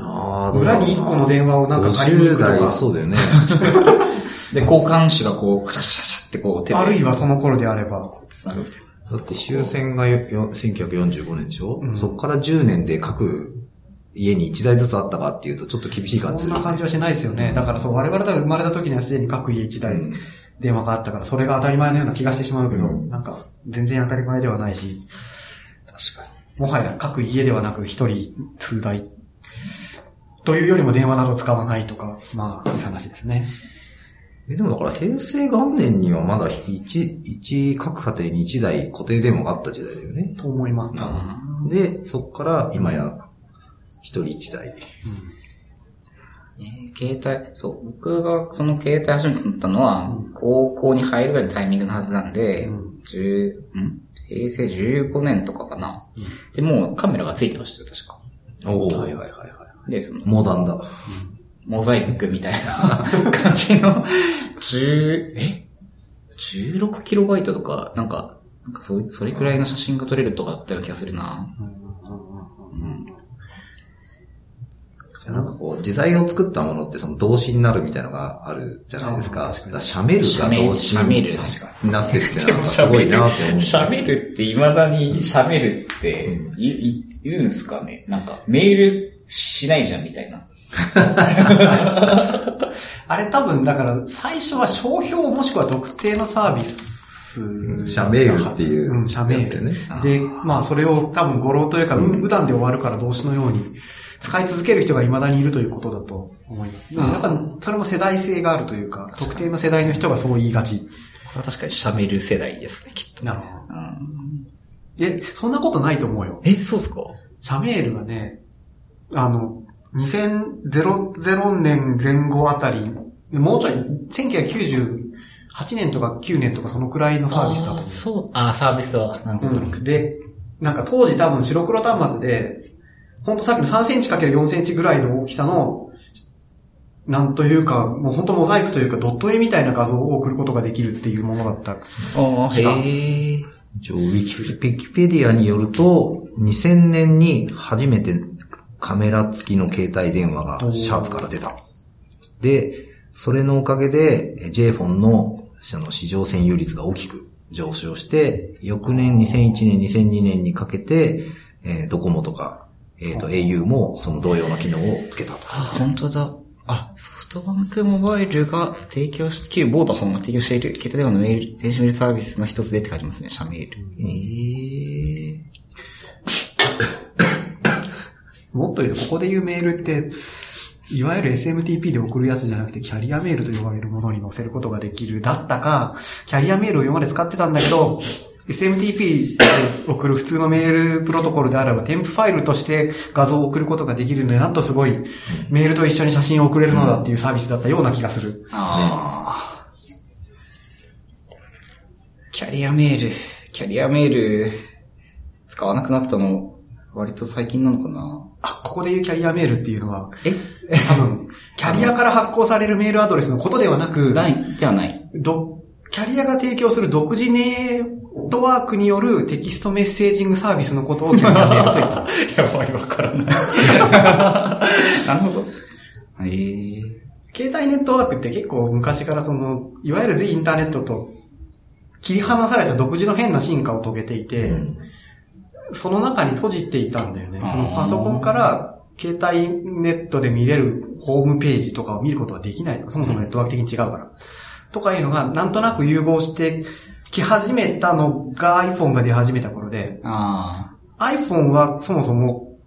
あ裏に1個の電話をなんか借りに行くと50代、か。そうだよね。<laughs> で、交換手がこう、クシャシャシャシャってこう手で。あるいはその頃であれば。繋ぐみたいな。だって終戦がよよ1945年でしょ、うんそっから10年で各家に1台ずつあったかっていうとちょっと厳しい感じね、そんな感じはしないですよね。だからそう、我々が生まれた時にはすでに各家1台うん電話があったから、それが当たり前のような気がしてしまうけど、うんなんか、全然当たり前ではないし、確かに。もはや各家ではなく一人数台。というよりも電話など使わないとか、まあ、いい話ですね。え、でもだから平成元年にはまだ1、一各家庭に1台固定電話があった時代だよね。と思います、多分。で、そっから今や1人1台。えー携帯、そう、僕がその携帯始めたのは、高校に入るぐらいのタイミングのはずなんで、うん10ん？平成15年とかかな。で、もうカメラがついてましたよ、確か。おお、はいはいはいはい。で、その、モダンだ。モザイクみたいな感じの、<laughs> 10、え ?16 キロバイトとか、なんか、なんかそそれくらいの写真が撮れるとかだったような気がするな。なんかこう、時代を作ったものってその動詞になるみたいなのがあるじゃないですか。かシャメルが動詞になってるってなんかすごいなって思う。シャメルって未だにシャメルって言うんすかね？なんかメールしないじゃんみたいな。<laughs> あれ多分、だから、最初は商標もしくは特定のサービスシャメールっていううん、シャメール。やつだよね。で、まあ、それを多分語呂というか、う普段で終わるから動詞のように、使い続ける人が未だにいるということだと思います。でもやっぱ、それも世代性があるというか、特定の世代の人がそう言いがち。これは確かにシャメル世代ですね、きっと。なるほど。うん、え、そんなことないと思うよ。え、そうっすか？シャメールはね、あの、2000年前後あたり、もうちょい、1998年とか9年とかそのくらいのサービスだと思う。そう。あー、サービスは。なるほど。うんで、なんか当時多分白黒端末で、ほんとさっきの3センチ ×4 センチぐらいの大きさの、なんというか、もうほんとモザイクというかドット絵みたいな画像を送ることができるっていうものだった。あー違うへえ。一応ウィキウィキペディアによると、2000年に初めてカメラ付きの携帯電話がシャープから出た。で、それのおかげで、え J フォンのその市場占有率が大きく上昇して、翌年2001年、2002年にかけて、えードコモとか、えっ、と au もその同様の機能をつけたと。あ、本当だ。あ、ソフトバンクモバイルが提供し、旧ボーダフォンが提供している携帯電話のメール、電子メールサービスの一つでって書いてますね、社メール。ええもっと言うと、ここで言うメールって、いわゆる SMTP で送るやつじゃなくて、キャリアメールと呼ばれるものに載せることができる。だったか、キャリアメールを今まで使ってたんだけど、SMTP で送る普通のメールプロトコルであれば、添付ファイルとして画像を送ることができるので、なんとすごい、メールと一緒に写真を送れるのだっていうサービスだったような気がする。ああ、キャリアメール、キャリアメール、使わなくなったの、割と最近なのかなあ、ここで言うキャリアメールっていうのは、え？多分、<laughs> キャリアから発行されるメールアドレスのことではなく、ない、じゃない。ど、キャリアが提供する独自ネットワークによるテキストメッセージングサービスのことをキャリアメールと言った。<laughs> やばい、わからない。<laughs> なるほど。ええ携帯ネットワークって結構昔からその、いわゆる全インターネットと切り離された独自の変な進化を遂げていて、うんその中に閉じていたんだよね。そのパソコンから携帯ネットで見れるホームページとかを見ることができない。そもそもネットワーク的に違うから。とかいうのが、なんとなく融合してき始めたのが iPhone が出始めた頃で、あ iPhone はそもそも、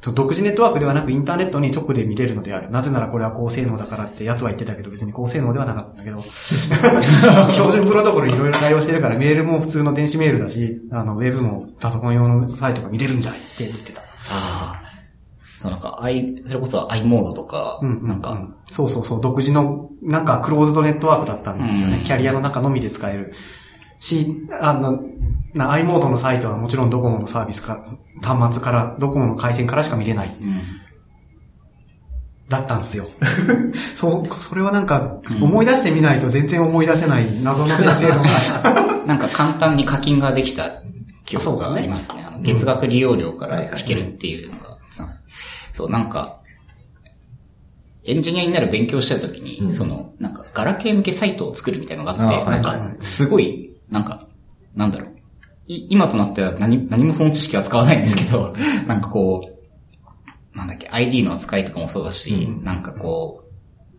そう独自ネットワークではなくインターネットに直で見れるのである。なぜならこれは高性能だからって奴は言ってたけど別に高性能ではなかったんだけど。<laughs> 標準プロトコルいろいろ対応してるからメールも普通の電子メールだし、あの、ウェブもパソコン用のサイトが見れるんじゃないって言ってた。あ。ああ。そう、なんか、i、それこそ i モードとか、うんうんうんなんか、そうそうそう、独自の、なんかクローズドネットワークだったんですよね。うんキャリアの中のみで使える。し、あの、な、i モードのサイトはもちろんドコモのサービスか、端末から、ドコモの回線からしか見れない。うん。だったんですよ。そう、それはなんか、思い出してみないと全然思い出せない謎の編成の。<laughs> なんか簡単に課金ができた記憶がありますね。あの月額利用料から引けるっていうのが、そう、なんか、エンジニアになる勉強してた時に、その、なんか、ガラケー向けサイトを作るみたいなのがあって、なんか、すごい、なんか、なんだろう。い今となっては何、何もその知識は使わないんですけど、<laughs> なんかこう、なんだっけ、ID の扱いとかもそうだし、なんかこ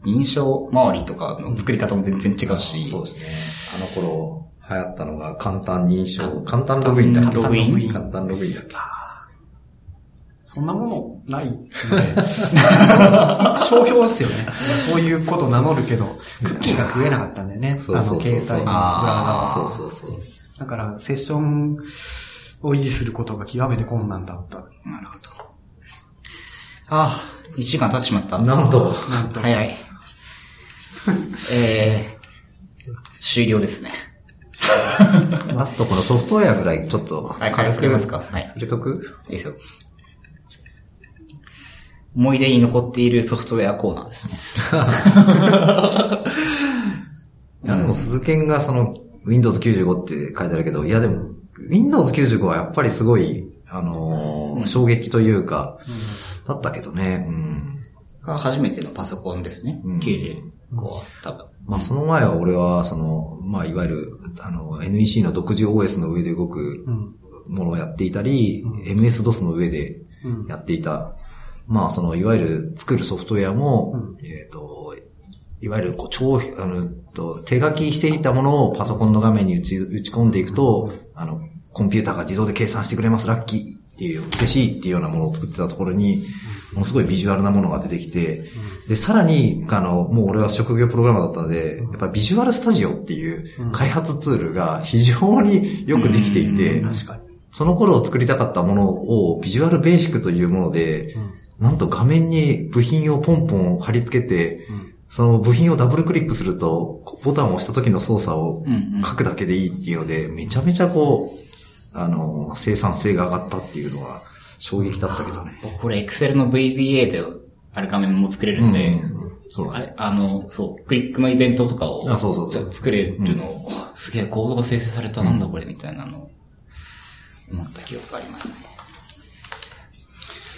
う、認証周りとかの作り方も全然違うし、そうですね。あの頃、流行ったのが簡単認証、簡単ログインだっけログイン。簡単ログインだっけそんなものないので、商標ですよね。そういうこと名乗るけど、クッキーが食えなかったんだよね。そうそうそうあの、携帯のブラウザあは。そうそうそう。だから、セッションを維持することが極めて困難だった。なるほど。ああ、1時間経ってしまった。なんと、なんと。早い。<laughs> えー、終了ですね。<laughs> ラストこのソフトウェアぐらいちょっと、はい、軽く触れますかはい。触れとく？いいですよ。思い出に残っているソフトウェアコーナーですね。<laughs> いや、でも鈴研がその Windows 95って書いてあるけど、いやでも、Windows 95はやっぱりすごい、あのーうん衝撃というか、だったけどね、うん。が初めてのパソコンですね。うん95は多分。まあその前は俺は、その、まあいわゆる、あの、NEC の独自 OS の上で動くうん。ものをやっていたり、MS-DOS の上でうん。やっていた。まあその、いわゆる作るソフトウェアも、うえっ、と、いわゆるこう超、あの、と手書きしていたものをパソコンの画面に打ち打ち込んでいくと、あの、コンピューターが自動で計算してくれます、ラッキーっていう、嬉しいっていうようなものを作ってたところに、ものすごいビジュアルなものが出てきて、で、さらに、あの、もう俺は職業プログラマーだったので、やっぱビジュアルスタジオっていう開発ツールが非常によくできていて、確かに。その頃作りたかったものをビジュアルベーシックというもので、なんと画面に部品をポンポン貼り付けて、その部品をダブルクリックすると、ボタンを押した時の操作をうんうん。書くだけでいいっていうので、めちゃめちゃこう、あの、生産性が上がったっていうのは衝撃だったけどね。僕これ Excel の VBA である画面も作れるんで、うんそう。あれあの、そう、クリックのイベントとかをあそうそうそう。作れるのを、あすげえコードが生成されたなんだこれみたいなのを思った記憶がありますね。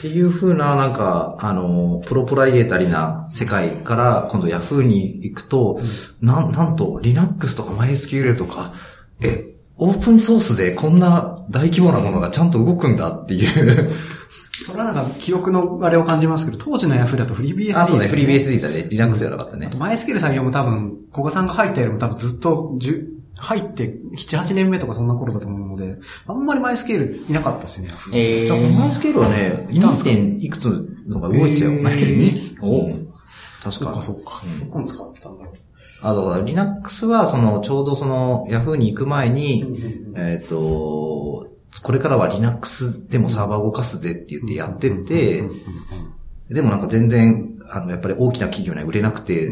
っていう風な、なんか、あの、プロプライエータリな世界から、今度 Yahoo に行くと、なん、なんと、Linux とか MySQL とか、え、オープンソースでこんな大規模なものがちゃんと動くんだっていう。それはなんか記憶のあれを感じますけど、当時の Yahoo だとフリー BSD あ、そうね、ですよフリー BSD だね。Linux じゃなかったねあと。マイスキル採用も多分、古賀さんが入ったよりも多分ずっとじゅ入って7、8年目とかそんな頃だと思うので、あんまりマイスケールいなかったですよね、えー、MySQL はね、いたんですか？2. 点いくつのが動いてたよ。へー MySQL 2? おう確かそうか、そうか。うんどこに使ってたんだろう。あと、Linux は、その、ちょうどその、Yahoo に行く前に、えっ、と、これからは Linux でもサーバー動かすぜって言ってやってて、でもなんか全然、あの、やっぱり大きな企業には売れなくて、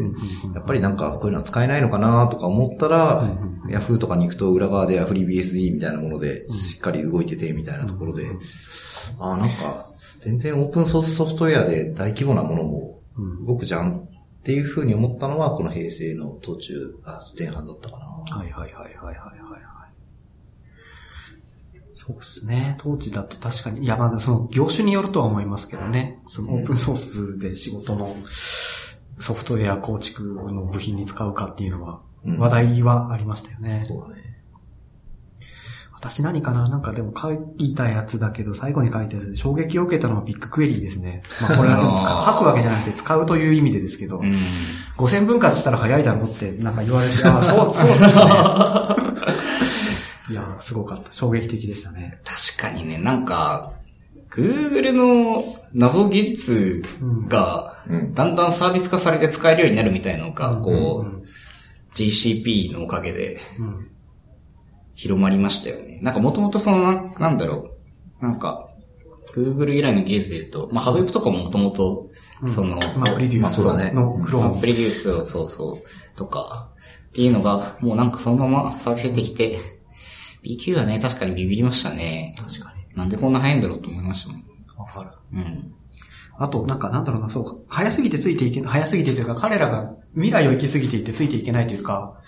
やっぱりなんかこういうのは使えないのかなとか思ったら、Yahoo とかに行くと裏側で FreeBSD みたいなものでしっかり動いててみたいなところで、ああ、なんか、全然オープンソースソフトウェアで大規模なものも動くじゃんっていうふうに思ったのは、この平成の途中、あ、前半だったかな。はいはいはいはいはい。そうですね。当時だと確かに、いやまだその業種によるとは思いますけどね。そのオープンソースで仕事のソフトウェア構築の部品に使うかっていうのは、うん話題はありましたよね。そうだね。私何かな？なんかでも書いたやつだけど、最後に書いたやつで衝撃を受けたのはビッグクエリーですね。まあこれは <laughs> 書くわけじゃなくて使うという意味でですけど、うん。5000分割したら早いだろうってなんか言われて、ああ、そう、そうですね。<laughs> いやー、すごかった。衝撃的でしたね。確かにね、なんか、Google の謎技術がうん、だんだんサービス化されて使えるようになるみたいなのが、こうんう、GCP のおかげでうん広まりましたよね。なんかもともとそのなん、なんだろう、なんか、Google 以来の技術で言うと、まあ、ハドウェブとかももともと、その、まあ、プリデュースのクローン。プリデュースを、そうそう、とか、っていうのが、もうなんかそのままサービス出てきて、BQ はね、確かにビビりましたね。確かに。なんでこんな早いんだろうと思いましたもん。わかる。うん。あと、なんか、なんだろうな、そう、早すぎてついていけ早すぎてというか、彼らが未来を行き過ぎていってついていけないというか、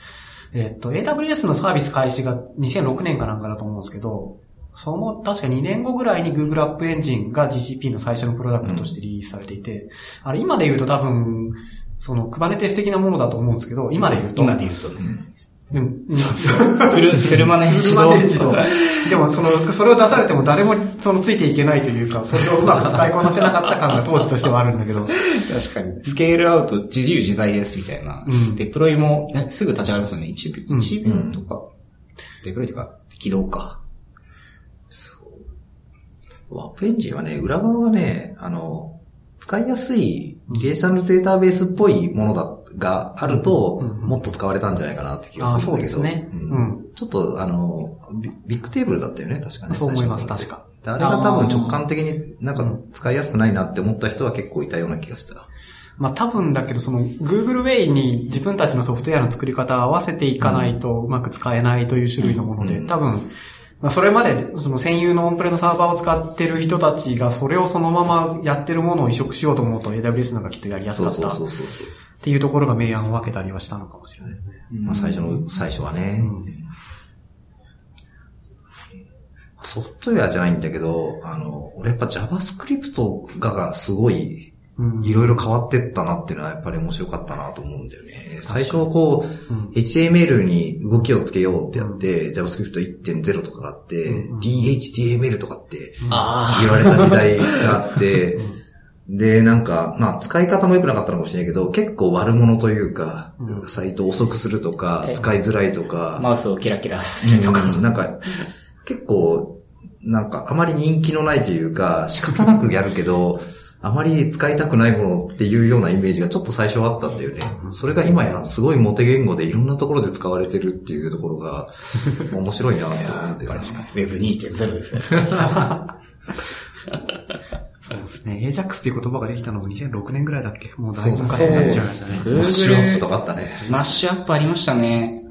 えっと、AWS のサービス開始が2006年かなんかだと思うんですけど、その、確か2年後ぐらいに Google App Engine が GCP の最初のプロダクトとしてリリースされていて、あれ今で言うと多分、その、Kubernetes 的なものだと思うんですけど、今で言うと、今で言うとね。でも、そうそう。フル、車ね、自動車で。自動。でも、その、それを出されても誰も、その、ついていけないというか、それをうまく使いこなせなかった感が当時としてはあるんだけど、確かに。スケールアウト自由自在ですみたいな。うんデプロイも、ねすぐ立ち上がりますよね。1秒、うん1秒とか。デプロイとか、起動か。ワープエンジンはね、裏側はね、あの、使いやすいリレーショナルデータベースっぽいものだ、があると、うんうんもっと使われたんじゃないかなって気があするんだけど。そうですねうんうんちょっと、あの、ビビッグテーブルだったよね、確かね。そう思います、確か。であれが多分直感的になんか使いやすくないなって思った人は結構いたような気がした。まあ多分だけど、その Google Way に自分たちのソフトウェアの作り方を合わせていかないとうまく使えないという種類のもので、うん多分、まあそれまでその専用のオンプレのサーバーを使ってる人たちがそれをそのままやってるものを移植しようと思うと AWS の方がきっとやりやすそうそうかったっそうそうそう。ていうところが明暗を分けたりはしたのかもしれないですね。まあ最初の、最初はね。うん。ソフトウェアじゃないんだけど、あの、俺やっぱ JavaScript ががすごい、うん。いろいろ変わってったなっていうのはやっぱり面白かったなと思うんだよね。最初こう、うん。HTML に動きをつけようってやって、JavaScript 1.0とかあって、うん。DHTML とかってあ言われた時代があって、で、なんか、まあ、使い方も良くなかったのかもしれないけど、結構悪者というか、うんサイトを遅くするとかえ、え使いづらいとか、マウスをキラキラさせるとか。うんなんか、結構、なんかあまり人気のないというか、仕方なくやるけど、あまり使いたくないものっていうようなイメージがちょっと最初はあったんだよね。それが今やすごいモテ言語でいろんなところで使われてるっていうところが <laughs> 面白いなって思うんだよね。Web2.0 ですよ。ですね。AJAX っていう言葉ができたのも2006年ぐらいだっけ？もうだいぶそう昔になっちゃいましたね。マッシュアップとかあったね。マッシュアップありましたね。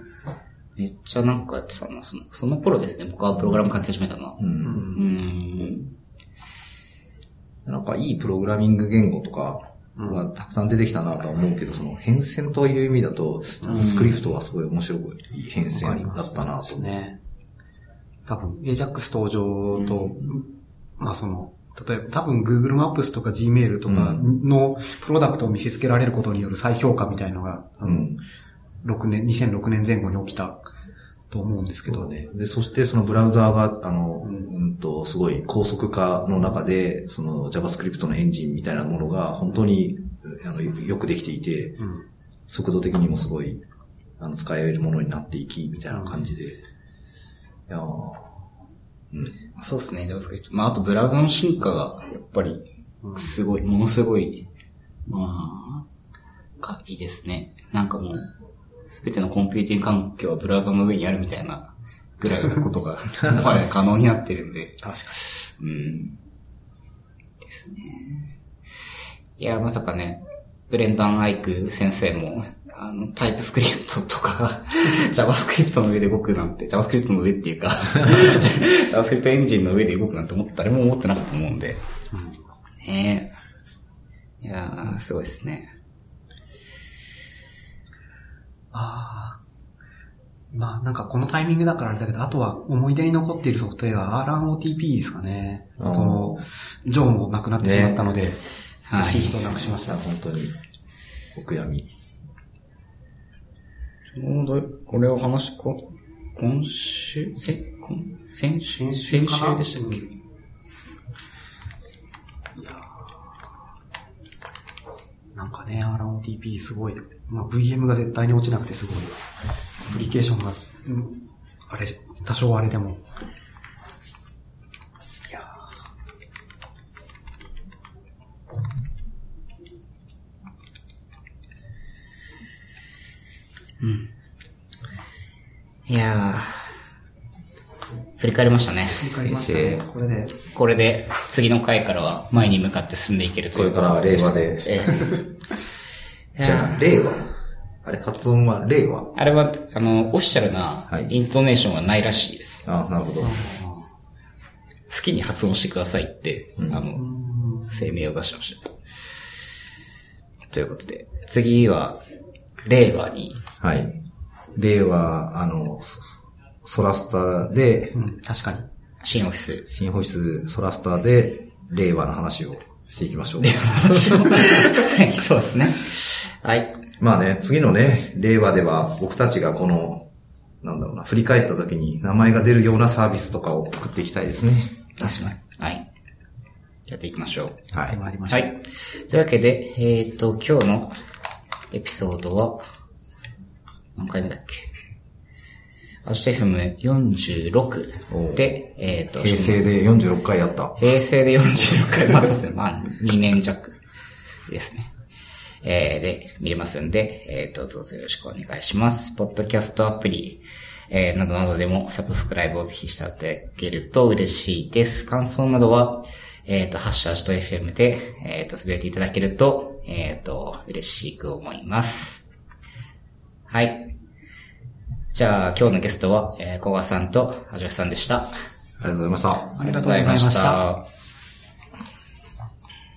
めっちゃなんかやってたな。そのその頃ですね、僕はプログラム書き始めたの。う。うんん。なんかいいプログラミング言語とかはたくさん出てきたなとは思うけど、その変遷という意味だと、スクリプトはすごい面白い変遷だったなとそうです。ね。多分、AJAX 登場と、まあその、例えば多分 Google マップスとか Gmail とかのプロダクトを見せつけられることによる再評価みたいのが、あのうん。6年、2006年前後に起きたと思うんですけど、ね。で、そしてそのブラウザーが、あの、ううんんと、すごい高速化の中で、その JavaScript のエンジンみたいなものが本当に、あの、よよくできていて、うん速度的にもすごい、あの、使えるものになっていき、みたいな感じで。いやーうん。そうですね、JavaScript。まあ、あとブラウザの進化が、やっぱり、すごい、ものすごい、まあ、か、いいですね。なんかもう、すべてのコンピューティング環境はブラウザの上にあるみたいなぐらいのことが、<laughs> もはや可能になってるんで。確かうん。ですね。いや、まさかね、ブレンダン・アイク先生も、あの、タイプスクリプトとかが <laughs> JavaScript の上で動くなんて、JavaScript の上っていうか、<laughs> JavaScript エンジンの上で動くなんて思った誰も思ってなかったと思うんで。ねえ。いやー、すごいですね。ああ。まあ、なんかこのタイミングだからあれだけど、あとは思い出に残っているソフトウェア、RNOTP ですかね。あーその、ジョーも亡くなってしまったので、はい欲しい人を亡くしました。本当に、お悔やみ。ちょうど、これを話し、こ、今週、せ、今先週、先週でしたっけ、うんなんかね、RNOTP すごい。まあ、VM が絶対に落ちなくてすごい。アプリケーションがあれ、多少あれでも。やー、振り返りましたね。ー、振り返りましたね。これで、これで、次の回からは前に向かって進んでいけるというこれからは令和で。ええ <laughs> じゃあ、令和？あれ、発音は令和？あれは、あの、オフィシャルなはいイントネーションはないらしいです。あなるほど。好きに発音してくださいって、うんあの、声明を出しました。ということで、次は、令和に、はい。令和、あの、ソソラスタでう、ん、確かに。新オフィス、新保湿ソラスタで、令和の話をしていきましょう。話をはい、そうですね。はい。まあね、次のね、令和では僕たちがこの、なんだろうな、振り返った時に名前が出るようなサービスとかを作っていきたいですね。確かに。はい。やっていきましょう。はい。参りましょう。はい。というわけで、えっ、と、今日のエピソードは、何回目だっけ？アジト FM46 で、えっ、と、平成で46回やった。平成で46回、まあそうですね。まあ、2年弱ですね。えー、で、見れますんで、えっ、と、どうぞよろしくお願いします。ポッドキャストアプリ、えー、などなどでもサブスクライブをぜひしていただけると嬉しいです。感想などは、えっ、と、ハッシュアジト FM で、えっ、と、つぶやいていただけると、えっ、と、嬉しく思います。はい。じゃあ、今日のゲストは、えー、小川さんと、はじめさんでした。ありがとうございました。ありがとうございました